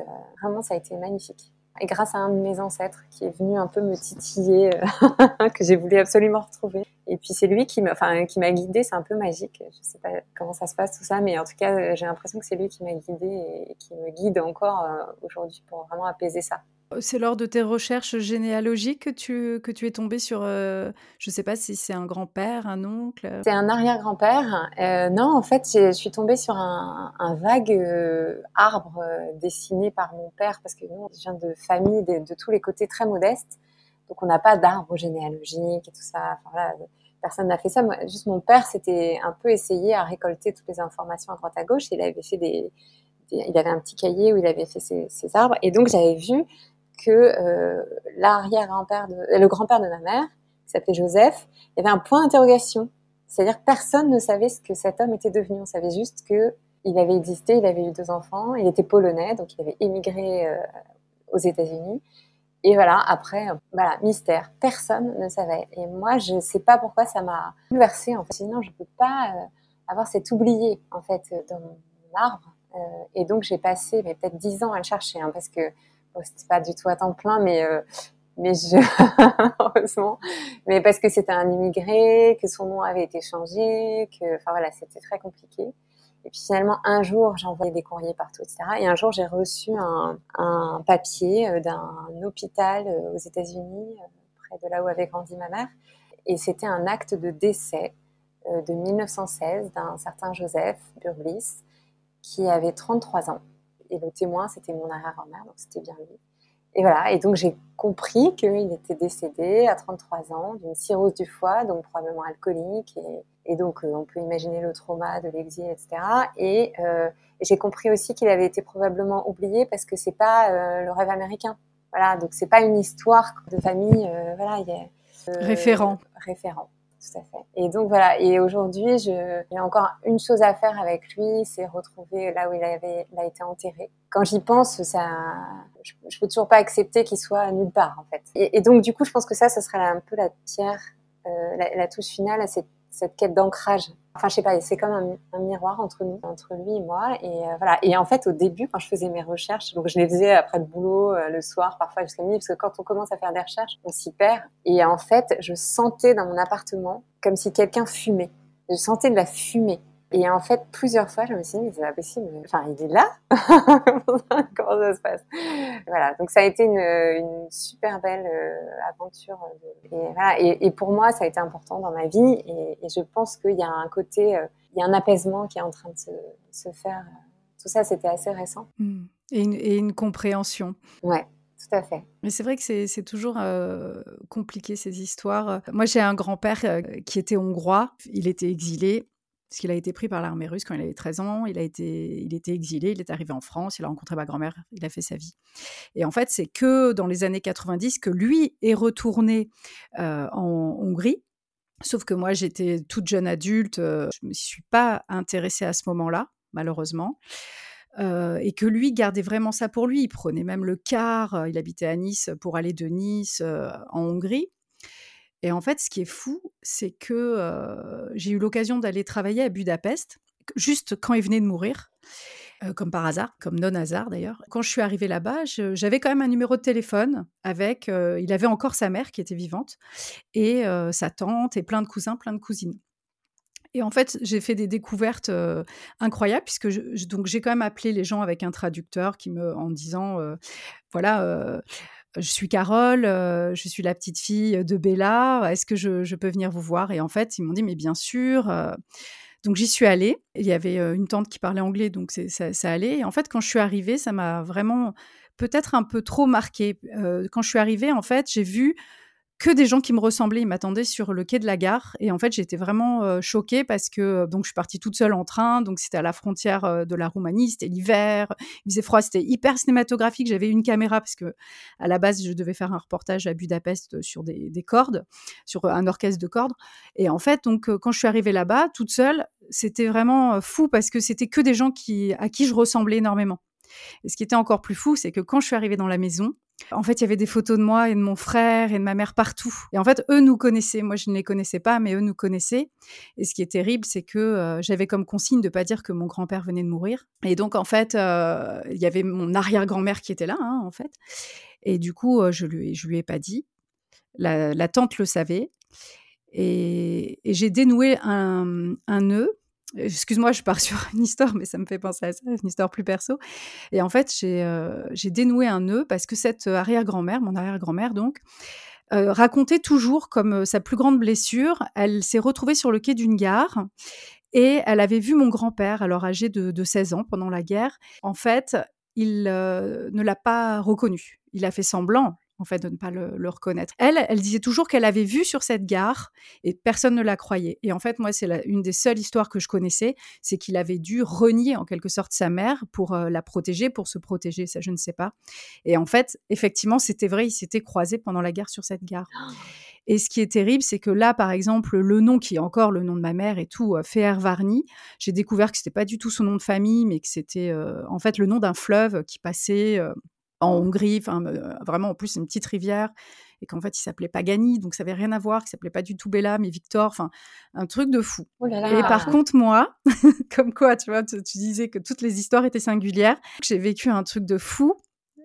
vraiment, ça a été magnifique. Et grâce à un de mes ancêtres qui est venu un peu me titiller, que j'ai voulu absolument retrouver. Et puis c'est lui qui m'a, enfin, qui m'a guidée. C'est un peu magique. Je sais pas comment ça se passe tout ça, mais en tout cas, j'ai l'impression que c'est lui qui m'a guidée et qui me guide encore aujourd'hui pour vraiment apaiser ça. C'est lors de tes recherches généalogiques que tu, que tu es tombée sur, euh, je ne sais pas si c'est un grand-père, un oncle C'est un arrière-grand-père. Euh, non, en fait, je suis tombée sur un, vague euh, arbre dessiné par mon père, parce que nous, on vient de familles de, tous les côtés très modestes. Donc, on n'a pas d'arbre généalogique et tout ça. Enfin, personne n'a fait ça. juste mon père s'était un peu essayé à récolter toutes les informations à droite à gauche. Il avait fait des... il avait un petit cahier où il avait fait ses, arbres. Et donc, j'avais vu que euh, l'arrière-grand-père, le grand-père de ma mère, qui s'appelait Joseph, il y avait un point d'interrogation. C'est-à-dire que personne ne savait ce que cet homme était devenu. On savait juste que il avait existé, il avait eu deux enfants, il était polonais, donc il avait émigré euh, aux États-Unis. Et voilà, après, euh, voilà, mystère. Personne ne savait. Et moi, je ne sais pas pourquoi ça m'a bouleversée. En fait, sinon, je ne peux pas avoir cet oublié en fait dans mon arbre. et donc, j'ai passé peut-être dix ans à le chercher, hein, parce que Bon, c'était pas du tout à temps plein, mais euh, mais je heureusement, mais parce que c'était un immigré, que son nom avait été changé, que enfin voilà, c'était très compliqué. Et puis finalement, un jour, envoyé des courriers partout, etc. Et un jour, j'ai reçu un, un papier euh, d'un hôpital euh, aux États-Unis, près de là où avait grandi ma mère. Et c'était un acte de décès de 1916 d'un certain Joseph Burblis, qui avait 33 ans et le témoin, c'était mon arrière-grand-mère, donc c'était bien lui. Et voilà, et donc j'ai compris qu'il était décédé à 33 ans d'une cirrhose du foie, donc probablement alcoolique, et, donc euh, on peut imaginer le trauma de l'exil, etc. Et, euh, et j'ai compris aussi qu'il avait été probablement oublié parce que c'est pas euh, le rêve américain. Voilà, donc c'est pas une histoire de famille, voilà, il y a, référent. Référent tout à fait. Et donc voilà. Et aujourd'hui, je, j'ai encore une chose à faire avec lui, c'est retrouver là où il avait, il a été enterré. Quand j'y pense, ça, je, je peux toujours pas accepter qu'il soit nulle part en fait. Et, donc du coup, je pense que ça, ça serait un peu la pierre, euh, la, la touche finale à cette cette quête d'ancrage. Enfin, je sais pas, c'est comme un, miroir entre nous, entre lui et moi. Et euh, voilà. Et en fait, au début, quand je faisais mes recherches, donc je les faisais après le boulot, euh, le soir, parfois jusqu'à minuit, parce que quand on commence à faire des recherches, on s'y perd. Et en fait, je sentais dans mon appartement comme si quelqu'un fumait. Je sentais de la fumée. Et en fait, plusieurs fois, je me suis dit, mais c'est pas possible. Enfin, il est là Comment ça se passe Voilà, donc ça a été une, une super belle euh, aventure. Et, voilà. et, et, pour moi, ça a été important dans ma vie. Et, et je pense qu'il y a un côté, euh, il y a un apaisement qui est en train de se, se faire. Tout ça, c'était assez récent. Mmh. Et, une, et une compréhension. Ouais. Tout à fait. Mais c'est vrai que c'est toujours euh, compliqué ces histoires. Moi, j'ai un grand-père euh, qui était hongrois. Il était exilé parce qu'il a été pris par l'armée russe quand il avait 13 ans, il a été, il était exilé, il est arrivé en France, il a rencontré ma grand-mère, il a fait sa vie. Et en fait, c'est que dans les années 90 que lui est retourné euh, en Hongrie. Sauf que moi, j'étais toute jeune adulte, euh, je ne me suis pas intéressée à ce moment-là, malheureusement. Euh, et que lui gardait vraiment ça pour lui. Il prenait même le car, il habitait à Nice pour aller de Nice en Hongrie. Et en fait, ce qui est fou, c'est que j'ai eu l'occasion d'aller travailler à Budapest, juste quand il venait de mourir. comme par hasard, comme non hasard d'ailleurs. Quand je suis arrivée là-bas, j'avais quand même un numéro de téléphone avec. il avait encore sa mère qui était vivante et sa tante et plein de cousins, plein de cousines. Et en fait, j'ai fait des découvertes incroyables puisque donc j'ai quand même appelé les gens avec un traducteur qui me en disant voilà je suis Carole, je suis la petite fille de Bella, est-ce que je, peux venir vous voir? Et en fait, ils m'ont dit, mais bien sûr. donc j'y suis allée. Il y avait une tante qui parlait anglais, donc ça, ça, allait. Et en fait, quand je suis arrivée, ça m'a vraiment peut-être un peu trop marqué. quand je suis arrivée, en fait, j'ai vu que des gens qui me ressemblaient. Ils m'attendaient sur le quai de la gare. Et en fait, j'étais vraiment euh, choquée parce que euh, donc je suis partie toute seule en train. Donc c'était à la frontière euh, de la Roumanie. C'était l'hiver. Il faisait froid. C'était hyper cinématographique. J'avais une caméra parce que à la base, je devais faire un reportage à Budapest sur des, des cordes, sur un orchestre de cordes. Et en fait, donc quand je suis arrivée là-bas, toute seule, c'était vraiment fou parce que c'était que des gens qui à qui je ressemblais énormément. Et ce qui était encore plus fou, c'est que quand je suis arrivée dans la maison, en fait, il y avait des photos de moi et de mon frère et de ma mère partout. Et en fait, eux nous connaissaient. Moi, je ne les connaissais pas, mais eux nous connaissaient. Et ce qui est terrible, c'est que euh, j'avais comme consigne de pas dire que mon grand-père venait de mourir. Et donc, en fait, euh, il y avait mon arrière-grand-mère qui était là, hein, en fait. Et du coup, euh, je lui, lui ai pas dit. La, tante le savait. Et, j'ai dénoué un, un nœud Excuse-moi, je pars sur une histoire, mais ça me fait penser à ça, une histoire plus perso. Et en fait, j'ai euh, dénoué un nœud parce que cette arrière-grand-mère, mon arrière-grand-mère donc, euh, racontait toujours comme euh, sa plus grande blessure, elle s'est retrouvée sur le quai d'une gare et elle avait vu mon grand-père, alors âgé de, de, 16 ans pendant la guerre. En fait, il ne l'a pas reconnu. Il a fait semblant, en fait, de ne pas le, reconnaître. Elle, elle disait toujours qu'elle avait vu sur cette gare et personne ne la croyait. Et en fait, moi, c'est une des seules histoires que je connaissais, c'est qu'il avait dû renier en quelque sorte sa mère pour euh, la protéger, pour se protéger, ça je ne sais pas. Et en fait, effectivement, c'était vrai, ils s'étaient croisés pendant la guerre sur cette gare. Et ce qui est terrible, c'est que là, par exemple, le nom qui est encore le nom de ma mère et tout, euh, j'ai découvert que c'était pas du tout son nom de famille, mais que c'était euh, en fait le nom d'un fleuve qui passait en Hongrie, enfin euh, vraiment en plus une petite rivière, et qu'en fait il s'appelait Pagani, donc ça avait rien à voir, qu'il s'appelait pas du tout Bella, mais Victor, enfin un truc de fou. Oh et par contre moi, comme quoi tu vois, tu, disais que toutes les histoires étaient singulières, j'ai vécu un truc de fou.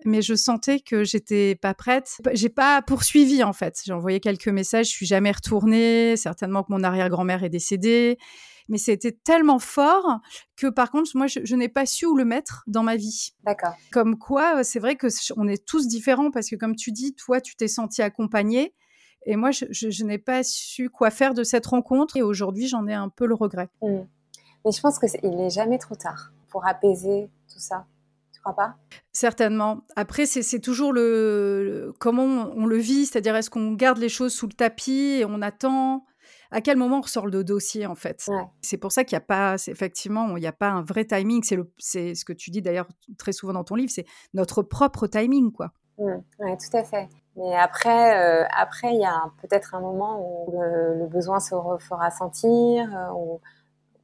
Mais je sentais que j'étais pas prête. J'ai pas poursuivi en fait. J'ai envoyé quelques messages. Je suis jamais retournée. Certainement que mon arrière-grand-mère est décédée mais c'était tellement fort que par contre, moi, je, n'ai pas su où le mettre dans ma vie. D'accord. Comme quoi, euh, c'est vrai que on est tous différents parce que, comme tu dis, toi, tu t'es senti accompagné. Et moi, je, n'ai pas su quoi faire de cette rencontre. Et aujourd'hui, j'en ai un peu le regret. Mmh. Mais je pense qu'il n'est jamais trop tard pour apaiser tout ça. Tu crois pas? Certainement. Après, c'est toujours le, comment on, le vit, c'est-à-dire est-ce qu'on garde les choses sous le tapis et on attend? À quel moment on ressort le dossier en fait? C'est pour ça qu'il n'y a pas, effectivement, il n'y a pas un vrai timing. C'est ce que tu dis d'ailleurs très souvent dans ton livre, c'est notre propre timing, quoi. Mmh. Oui, tout à fait. Mais après, euh, après, il y a peut-être un moment où le, besoin se fera sentir, euh, ou,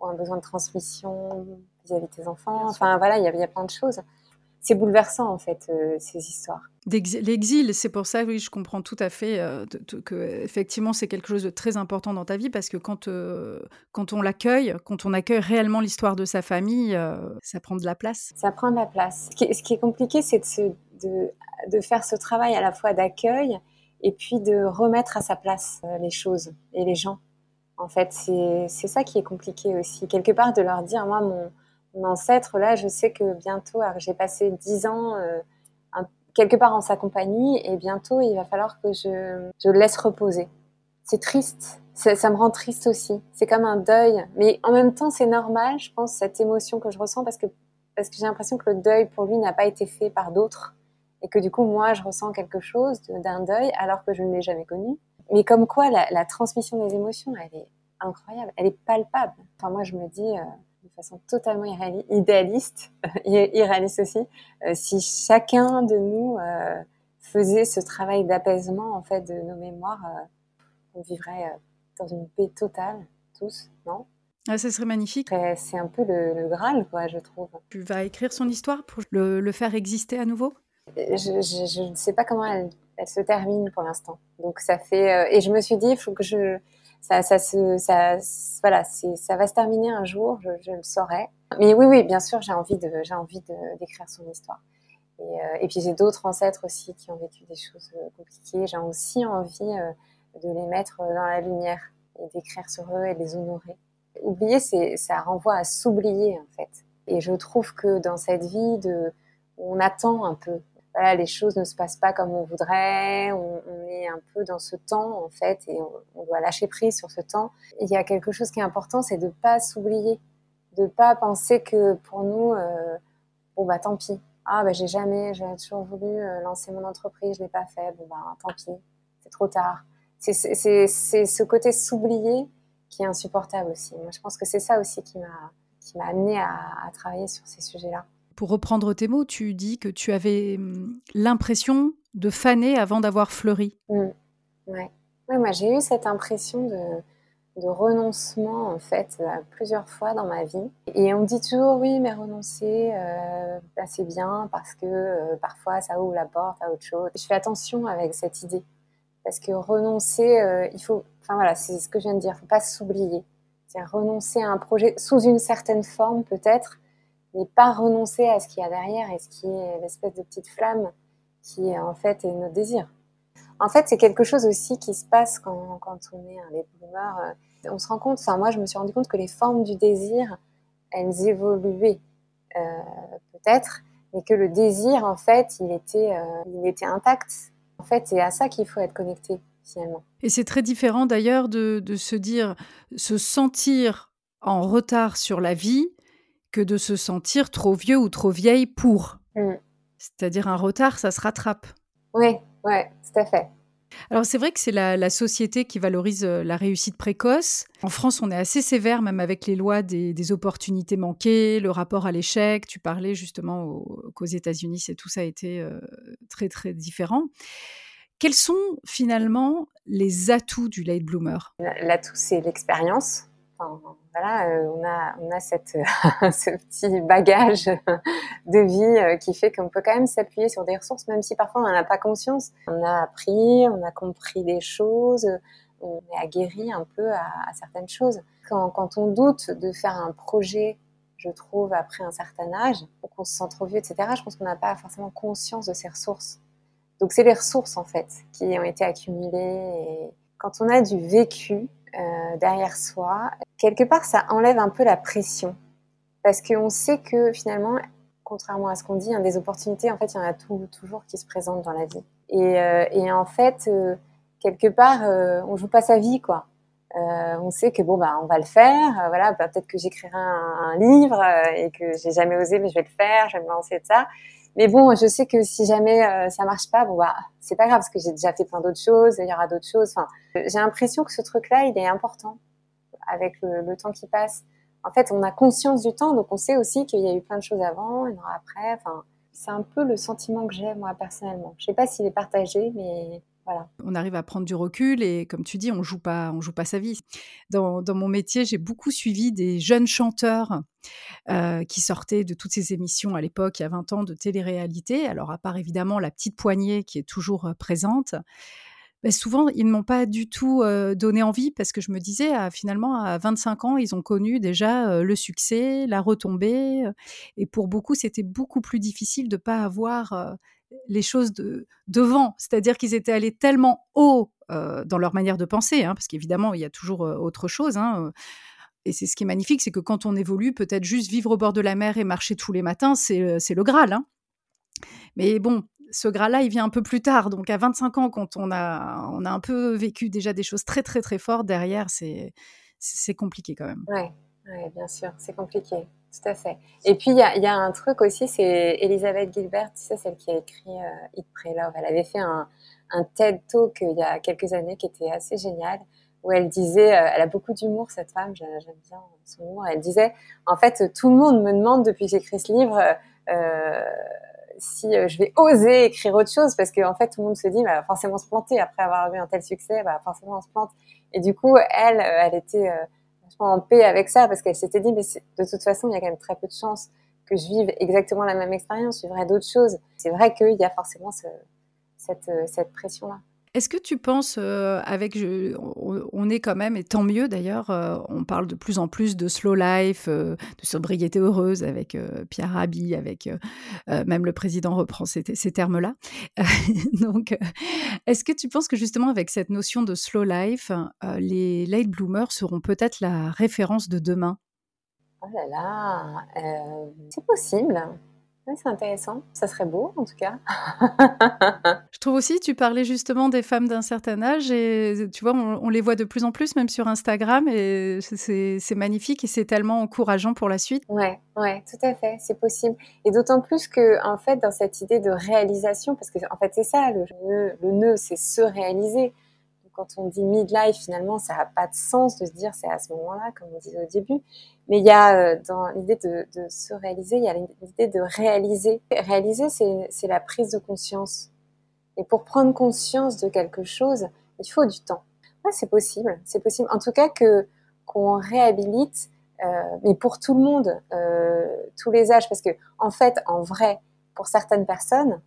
un besoin de transmission vis-à-vis de tes enfants. Enfin, voilà, il y, y, a plein de choses c'est bouleversant en fait euh, ces histoires. L'exil, c'est pour ça, oui, je comprends tout à fait euh, que effectivement c'est quelque chose de très important dans ta vie parce que quand euh, quand on l'accueille, quand on accueille réellement l'histoire de sa famille, ça prend de la place. Ça prend de la place. Ce qui est, ce qui est compliqué, c'est de, de, de, faire ce travail à la fois d'accueil et puis de remettre à sa place les choses et les gens. En fait, c'est ça qui est compliqué aussi. Quelque part, de leur dire, moi, mon, mon ancêtre, là, je sais que bientôt, j'ai passé dix ans euh, quelque part en sa compagnie, et bientôt, il va falloir que je, le laisse reposer. C'est triste, ça me rend triste aussi. C'est comme un deuil, mais en même temps, c'est normal, je pense, cette émotion que je ressens, parce que, parce que j'ai l'impression que le deuil, pour lui, n'a pas été fait par d'autres, et que du coup, moi, je ressens quelque chose d'un deuil, alors que je ne l'ai jamais connu. Mais comme quoi, la, transmission des émotions, elle est incroyable, elle est palpable. Enfin, moi, je me dis... Euh, façon totalement idéaliste, irréaliste aussi, euh, si chacun de nous euh, faisait ce travail d'apaisement en fait de nos mémoires, euh, on vivrait dans une paix totale, tous, non? Ah, ça serait magnifique. C'est un peu le, Graal, quoi, je trouve. Tu vas écrire son histoire pour le, faire exister à nouveau? Je, je, ne sais pas comment elle, elle se termine pour l'instant. Donc ça fait et je me suis dit il faut que je ça ça ça voilà ça va se terminer un jour, je, le saurai. Mais oui oui bien sûr j'ai envie de j'ai envie d'écrire son histoire. Et, et puis j'ai d'autres ancêtres aussi qui ont vécu des choses compliquées. J'ai aussi envie de les mettre dans la lumière et d'écrire sur eux et les honorer. Oublier, c'est, ça renvoie à s'oublier en fait. Et je trouve que dans cette vie, de, on attend un peu. Voilà, les choses ne se passent pas comme on voudrait. On, est un peu dans ce temps en fait, et on, doit lâcher prise sur ce temps. il y a quelque chose qui est important, c'est de pas s'oublier, de pas penser que pour nous, euh, bon bah tant pis. Ah bah j'ai jamais, j'ai toujours voulu euh, lancer mon entreprise, je l'ai pas fait. Bon bah tant pis, c'est trop tard c'est ce côté s'oublier qui est insupportable aussi. Moi, je pense que c'est ça aussi qui m'a qui m'a amené à, travailler sur ces sujets-là. Pour reprendre tes mots, tu dis que tu avais hum, l'impression de faner avant d'avoir fleuri. Mmh. Ouais. moi j'ai eu cette impression de, renoncement en fait plusieurs fois dans ma vie. Et on me dit toujours oui, mais renoncer, euh, bah, c'est bien parce que euh, parfois ça ouvre la porte à autre chose. Je fais attention avec cette idée parce que renoncer, euh, il faut, enfin voilà, c'est ce que je viens de dire, il faut pas s'oublier. C'est renoncer à un projet sous une certaine forme peut-être, mais pas renoncer à ce qu'il y a derrière et ce qui est l'espèce de petite flamme qui en fait est notre désir. En fait, c'est quelque chose aussi qui se passe quand, quand on est un les boomers. Euh, on se rend compte, enfin moi je me suis rendu compte que les formes du désir, elles évoluaient euh, peut-être, mais que le désir en fait, il était, euh, il était intact en fait, c'est à ça qu'il faut être connecté finalement. Et c'est très différent d'ailleurs de, se dire, se sentir en retard sur la vie que de se sentir trop vieux ou trop vieille pour. Mm. C'est-à-dire un retard, ça se rattrape. Oui, oui, tout à fait. Alors c'est vrai que c'est la, société qui valorise euh, la réussite précoce. En France, on est assez sévère même avec les lois des, opportunités manquées, le rapport à l'échec. Tu parlais justement qu'aux États-Unis, c'est tout ça a été euh, très très différent. Quels sont finalement les atouts du late bloomer? L'atout, c'est l'expérience. Voilà, euh, on a, on a cette, ce petit bagage de vie euh, qui fait qu'on peut quand même s'appuyer sur des ressources, même si parfois on n'en a pas conscience. On a appris, on a compris des choses, on est aguerri un peu à, certaines choses. Quand, quand, on doute de faire un projet, je trouve, après un certain âge, ou qu'on se sent trop vieux, etc., je pense qu'on n'a pas forcément conscience de ces ressources. Donc c'est les ressources en fait qui ont été accumulées. Quand on a du vécu euh, derrière soi, quelque part ça enlève un peu la pression parce qu'on sait que finalement, contrairement à ce qu'on dit, hein, des opportunités, en fait, il y en a toujours qui se présentent dans la vie. Et, euh, en fait, euh, quelque part, euh, on joue pas sa vie, quoi. Euh, on sait que bon bah on va le faire, voilà, bah, peut-être que j'écrirai un, un, livre et que j'ai jamais osé, mais je vais le faire, je vais me lancer de ça. Mais bon, je sais que si jamais euh, ça marche pas, bon bah c'est pas grave parce que j'ai déjà fait plein d'autres choses, il y aura d'autres choses. Enfin, j'ai l'impression que ce truc-là, il est important avec le, temps qui passe. En fait, on a conscience du temps, donc on sait aussi qu'il y a eu plein de choses avant, il y en aura après. Enfin, c'est un peu le sentiment que j'ai moi personnellement. Je sais pas s'il est partagé, mais voilà. On arrive à prendre du recul et, comme tu dis, on joue pas, on joue pas sa vie. Dans, dans mon métier, j'ai beaucoup suivi des jeunes chanteurs euh, qui sortaient de toutes ces émissions à l'époque, il y a 20 ans, de télé-réalité. Alors, à part évidemment la petite poignée qui est toujours euh, présente, ben souvent, ils ne m'ont pas du tout donné envie parce que je me disais, ah, finalement, à 25 ans, ils ont connu déjà le succès, la retombée. et pour beaucoup, c'était beaucoup plus difficile de ne pas avoir les choses de, devant. C'est-à-dire qu'ils étaient allés tellement haut dans leur manière de penser, hein, parce qu'évidemment, il y a toujours autre chose. Hein, et c'est ce qui est magnifique, c'est que quand on évolue, peut-être juste vivre au bord de la mer et marcher tous les matins, c'est le Graal. Hein. Mais bon, ce gras-là, il vient un peu plus tard. Donc à 25 ans, quand on a, on a un peu vécu déjà des choses très très très fortes derrière, c'est compliqué quand même. Oui, ouais, bien sûr, c'est compliqué, tout à fait. Et puis il y a, y a, un truc aussi, c'est Elisabeth Gilbert, tu sais, celle qui a écrit euh, Eat, Pray, Love. Elle avait fait un, un TED Talk il y a quelques années qui était assez génial où elle disait, euh, elle a beaucoup d'humour cette femme, j'aime bien son humour. Elle disait, en fait, tout le monde me demande depuis que j'écris ce livre. Euh, si euh, je vais oser écrire autre chose parce qu'en en fait tout le monde se dit bah, forcément se planter. Après avoir eu un tel succès bah, forcément on se plante. Et du coup elle euh, elle était euh, en paix avec ça parce qu'elle s'était dit mais de toute façon il y a quand même très peu de chances que je vive exactement la même expérience je vivrai d'autres choses. C'est vrai qu'il y a forcément ce, cette, cette pression-là. Est-ce que tu penses, euh, avec, je, on, est quand même, et tant mieux d'ailleurs, euh, on parle de plus en plus de slow life, euh, de sobriété heureuse avec Pierre Rabhi, avec même le président reprend ces, ces termes-là. Donc, est-ce que tu penses que justement avec cette notion de slow life, les late bloomers seront peut-être la référence de demain? Oh là là, c'est possible c'est intéressant. Ça serait beau, en tout cas. je trouve aussi, tu parlais justement des femmes d'un certain âge et tu vois, on, les voit de plus en plus, même sur Instagram, et c'est magnifique et c'est tellement encourageant pour la suite. Ouais, ouais, tout à fait, c'est possible. Et d'autant plus que, en fait, dans cette idée de réalisation, parce que en fait, c'est ça, le nœud, le nœud c'est se réaliser quand on dit midlife, finalement, ça n'a pas de sens de se dire c'est à ce moment-là, comme on disait au début. Mais il y a euh, dans l'idée de, se réaliser, il y a l'idée de réaliser. Réaliser, c'est la prise de conscience. Et pour prendre conscience de quelque chose, il faut du temps. Ouais, c'est possible, c'est possible. En tout cas que qu'on réhabilite, euh, mais pour tout le monde, euh, tous les âges, parce que en fait, en vrai, pour certaines personnes,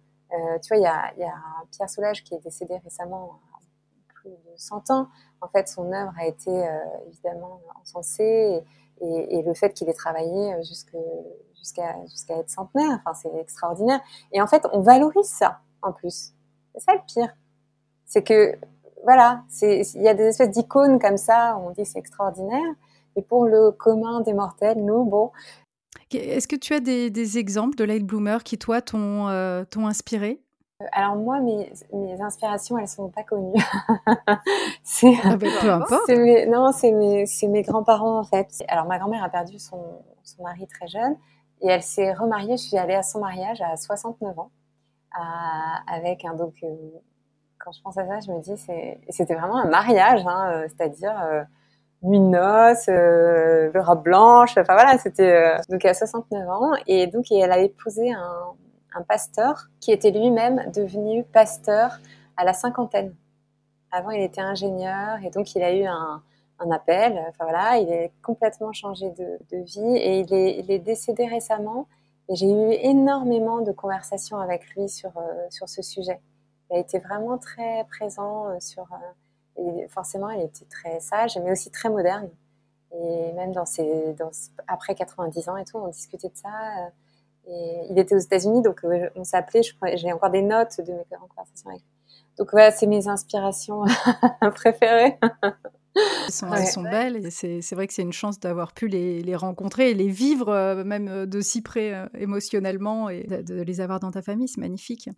tu vois, il y a, y a Pierre Soulages qui est décédé récemment de 100 ans. En fait, son œuvre a été euh, évidemment encensée et, le fait qu'il ait travaillé jusqu'à être centenaire, enfin, c'est extraordinaire. Et en fait, on valorise ça en plus. C'est ça le pire. C'est que, voilà, il y a des espèces d'icônes comme ça, on dit c'est extraordinaire. Et pour le commun des mortels, nous, bon. Est-ce que tu as des, exemples de light bloomers qui, toi, t'ont euh, inspiré? Alors moi, mes, mes, inspirations, elles sont pas connues. c'est ah bah, peu importe. Mes, non, c'est mes, mes grands-parents en fait. Alors ma grand-mère a perdu son, son, mari très jeune et elle s'est remariée. Je suis allée à son mariage à 69 ans à, avec un donc. Euh, quand je pense à ça, je me dis c'est c'était vraiment un mariage, hein, euh, c'est-à-dire euh, nuit de noces, euh, robe blanche. Enfin voilà, c'était donc à 69 ans et donc et elle a épousé un un pasteur qui était lui-même devenu pasteur à la cinquantaine. Avant, il était ingénieur et donc il a eu un, appel. Enfin voilà, il est complètement changé de, vie et il est, décédé récemment. Et j'ai eu énormément de conversations avec lui sur, euh, sur ce sujet. Il a été vraiment très présent euh, sur. Euh, et forcément, il était très sage, mais aussi très moderne. Et même dans ses, dans, après 90 ans et tout, on discutait de ça. Et il était aux États-Unis, donc euh, on s'appelait. J'ai encore des notes de mes conversations avec lui. Donc voilà, c'est mes inspirations préférées. Elles sont, belles et c'est vrai que c'est une chance d'avoir pu les, les, rencontrer et les vivre euh, même euh, de si près euh, émotionnellement et de, les avoir dans ta famille, c'est magnifique.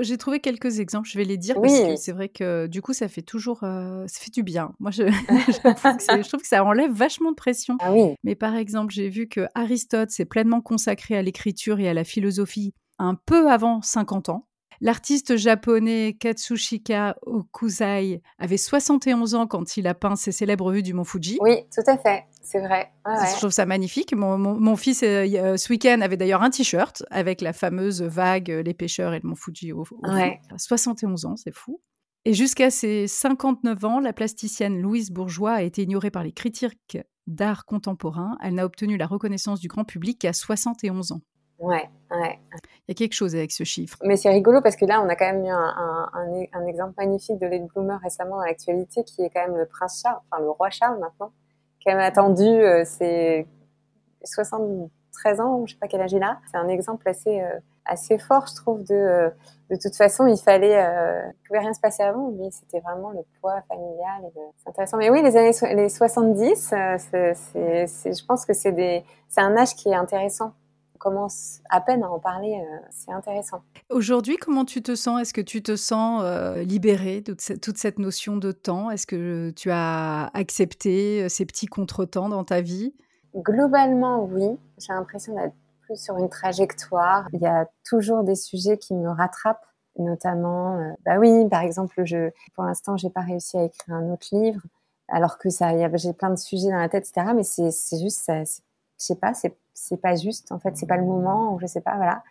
J'ai trouvé quelques exemples, je vais les dire parce que c'est vrai que du coup ça fait toujours, ça fait du bien. Moi je, je, trouve que ça enlève vachement de pression. Ah oui. Mais par exemple, j'ai vu que Aristote s'est pleinement consacré à l'écriture et à la philosophie un peu avant 50 ans. L'artiste japonais Katsushika Okuzai avait 71 ans quand il a peint ses célèbres vues du mont Fuji. Oui, tout à fait, c'est vrai. Je trouve ça magnifique. Mon, fils, euh, ce week-end, avait d'ailleurs un t-shirt avec la fameuse vague Les pêcheurs et le mont Fuji au, 71 ans, c'est fou. Et jusqu'à ses 59 ans, la plasticienne Louise Bourgeois a été ignorée par les critiques d'art contemporain. Elle n'a obtenu la reconnaissance du grand public qu'à 71 ans. Ouais, ouais. Il y a quelque chose avec ce chiffre. Mais c'est rigolo parce que là, on a quand même eu un, exemple magnifique de late bloomer récemment dans l'actualité qui est quand même le prince Charles, enfin le roi Charles maintenant, qui a attendu euh, ses 73 ans, je sais pas quel âge il a. C'est un exemple assez, euh, fort, je trouve, de, euh, de toute façon, il fallait, euh, il pouvait rien se passer avant, mais c'était vraiment le poids familial. C'est intéressant. Mais oui, les années les 70, c'est, je pense que c'est un âge qui est intéressant commence à peine à en parler, euh, c'est intéressant. Aujourd'hui, comment tu te sens? Est-ce que tu te sens euh, libérée de toute cette notion de temps? Est-ce que tu as accepté euh, ces petits contretemps dans ta vie? Globalement, oui. J'ai l'impression d'être plus sur une trajectoire. Il y a toujours des sujets qui me rattrapent, notamment, bah oui, par exemple, je, pour l'instant, j'ai pas réussi à écrire un autre livre, alors que ça, j'ai plein de sujets dans la tête, etc. Mais c'est juste, ça, je sais pas, c'est c'est pas juste en fait c'est pas le moment ou je sais pas voilà.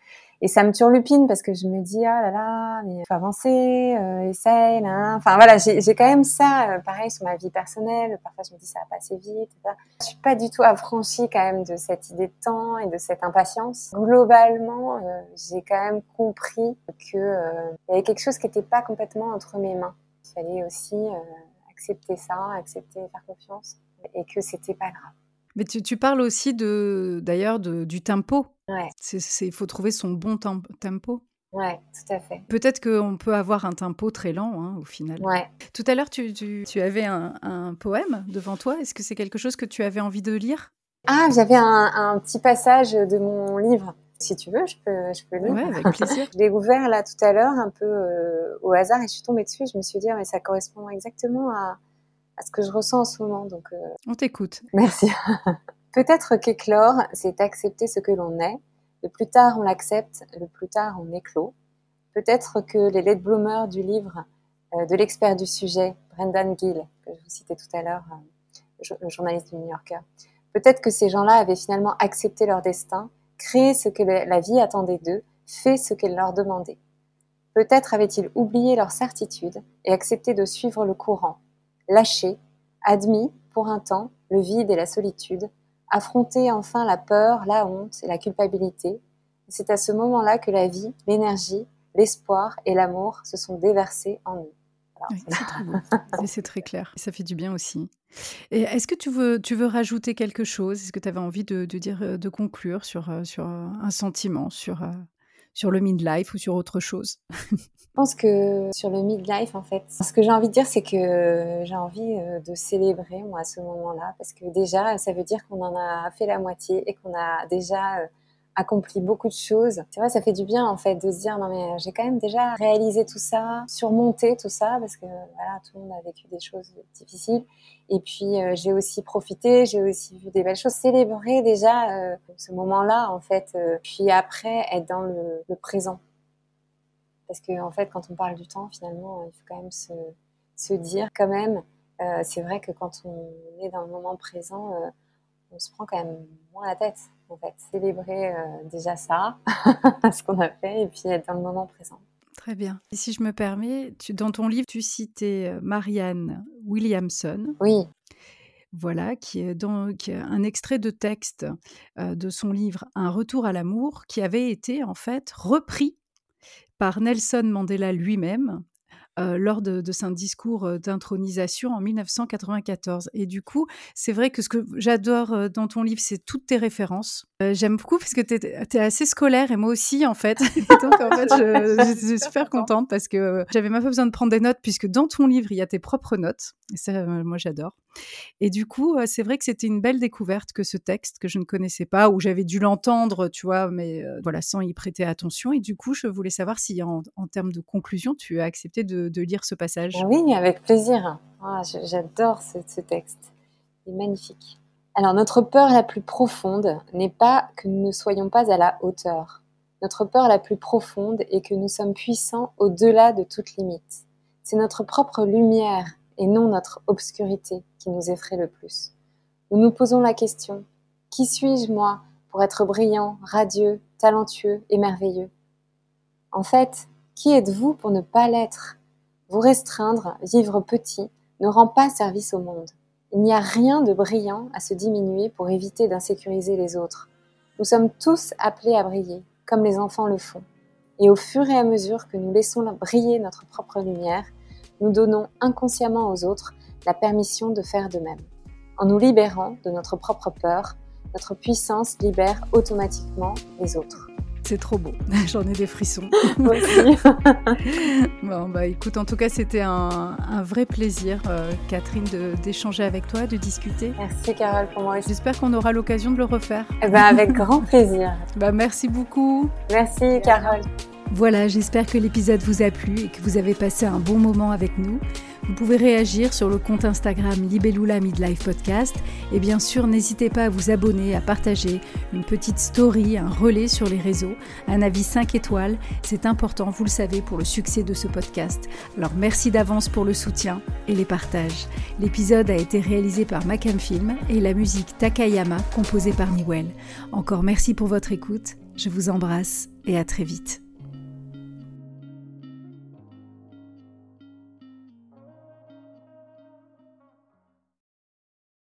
Et ça me turlupine parce que je me dis ah là là mais faut avancer euh, essaye là enfin voilà j'ai quand même ça euh, pareil sur ma vie personnelle parfois je me dis ça va passer vite je suis pas du tout affranchie quand même de cette idée de temps et de cette impatience. Globalement euh, j'ai quand même compris que euh, il y avait quelque chose qui n'était pas complètement entre mes mains. Il fallait aussi accepter ça accepter faire confiance et que c'était pas grave mais tu, tu parles aussi de d'ailleurs du tempo Ouais. Il faut trouver son bon tempo. Ouais, tout à fait. Peut-être qu'on peut avoir un tempo très lent hein, au final. Ouais. Tout à l'heure, tu, tu, tu, avais un, un, poème devant toi. Est-ce que c'est quelque chose que tu avais envie de lire? Ah, j'avais un, un, petit passage de mon livre. Si tu veux, je peux, je peux le lire. Ouais, avec plaisir. je l'ai ouvert là tout à l'heure, un peu euh, au hasard, et je suis tombée dessus. Je me suis dit, ah, mais ça correspond exactement à, à, ce que je ressens en ce moment. Donc, euh... On t'écoute. Merci. Peut-être qu'éclore, c'est accepter ce que l'on est. Le plus tard on l'accepte, le plus tard on éclot. Peut-être que les late bloomers du livre euh, de l'expert du sujet, Brendan Gill, que je vous citais tout à l'heure, euh, le journaliste du New Yorker, peut-être que ces gens-là avaient finalement accepté leur destin, créé ce que la vie attendait d'eux, fait ce qu'elle leur demandait. Peut-être avaient-ils oublié leur certitude et accepté de suivre le courant, lâché, admis, pour un temps, le vide et la solitude, affronter enfin la peur, la honte et la culpabilité. C'est à ce moment-là que la vie, l'énergie, l'espoir et l'amour se sont déversés en nous. c'est très clair. Ça fait du bien aussi. Est-ce que tu veux, tu veux rajouter quelque chose? Est-ce que tu avais envie de, dire, euh, de conclure sur, euh, sur euh, un sentiment, sur, sur le midlife ou sur autre chose. Je pense que sur le midlife, en fait, ce que j'ai envie de dire, c'est que j'ai envie euh, de célébrer, moi, à ce moment-là, parce que déjà, ça veut dire qu'on en a fait la moitié et qu'on a déjà euh, accompli beaucoup de choses. C'est vrai, ça fait du bien en fait de se dire non mais j'ai quand même déjà réalisé tout ça, surmonté tout ça parce que voilà, tout le monde a vécu des choses difficiles. Et puis euh, j'ai aussi profité, j'ai aussi vu des belles choses, célébrer déjà euh, ce moment-là en fait. Euh, puis après être dans le, présent. Parce que en fait, quand on parle du temps, finalement, il faut quand même se, se dire quand même. c'est vrai que quand on est dans le moment présent, on se prend quand même moins la tête en fait. Célébrer euh, déjà ça, ce qu'on a fait, et puis être dans le moment présent. Très bien. Et si je me permets, tu, dans ton livre, tu citais euh, Marianne Williamson. Oui. Voilà, qui est, est un extrait de texte euh, de son livre Un retour à l'amour, qui avait été en fait repris par Nelson Mandela lui-même euh, lors de, de son discours euh, d'intronisation en 1994. Et du coup, c'est vrai que ce que j'adore euh, dans ton livre, c'est toutes tes références. J'aime beaucoup parce que tu es, assez scolaire et moi aussi, en fait. donc, en fait, je, je, suis super contente parce que j'avais même pas besoin de prendre des notes puisque dans ton livre, il y a tes propres notes. Et ça, moi, j'adore. Et du coup, c'est vrai que c'était une belle découverte que ce texte que je ne connaissais pas, ou j'avais dû l'entendre, tu vois, mais voilà, sans y prêter attention. Et du coup, je voulais savoir si, en, en termes de conclusion, tu as accepté de lire ce passage Oui, avec plaisir. Ah, J'adore ce, ce, texte. Il est magnifique. Alors, notre peur la plus profonde n'est pas que nous ne soyons pas à la hauteur. Notre peur la plus profonde est que nous sommes puissants au-delà de toute limite. C'est notre propre lumière et non notre obscurité qui nous effraie le plus. Nous nous posons la question, qui suis-je moi pour être brillant, radieux, talentueux et merveilleux? En fait, qui êtes-vous pour ne pas l'être? Vous restreindre, vivre petit, ne rend pas service au monde. Il n'y a rien de brillant à se diminuer pour éviter d'insécuriser les autres. Nous sommes tous appelés à briller, comme les enfants le font. Et au fur et à mesure que nous laissons briller notre propre lumière, nous donnons inconsciemment aux autres la permission de faire de même. En nous libérant de notre propre peur, notre puissance libère automatiquement les autres. C'est trop beau. J'en ai des frissons. bon, bah écoute, en tout cas, c'était un, vrai plaisir, euh, Catherine, d'échanger avec toi, de discuter. Merci, Carole, pour moi J'espère qu'on aura l'occasion de le refaire. Eh ben, avec grand plaisir. bah, merci beaucoup. Merci, Carole. Voilà, j'espère que l'épisode vous a plu et que vous avez passé un bon moment avec nous. Vous pouvez réagir sur le compte Instagram Libellula Midlife Podcast et bien sûr n'hésitez pas à vous abonner, à partager une petite story, un relais sur les réseaux, un avis 5 étoiles, c'est important, vous le savez, pour le succès de ce podcast. Alors merci d'avance pour le soutien et les partages. L'épisode a été réalisé par Macam Film et la musique Takayama composée par Niwell. Encore merci pour votre écoute Je vous embrasse et à très vite.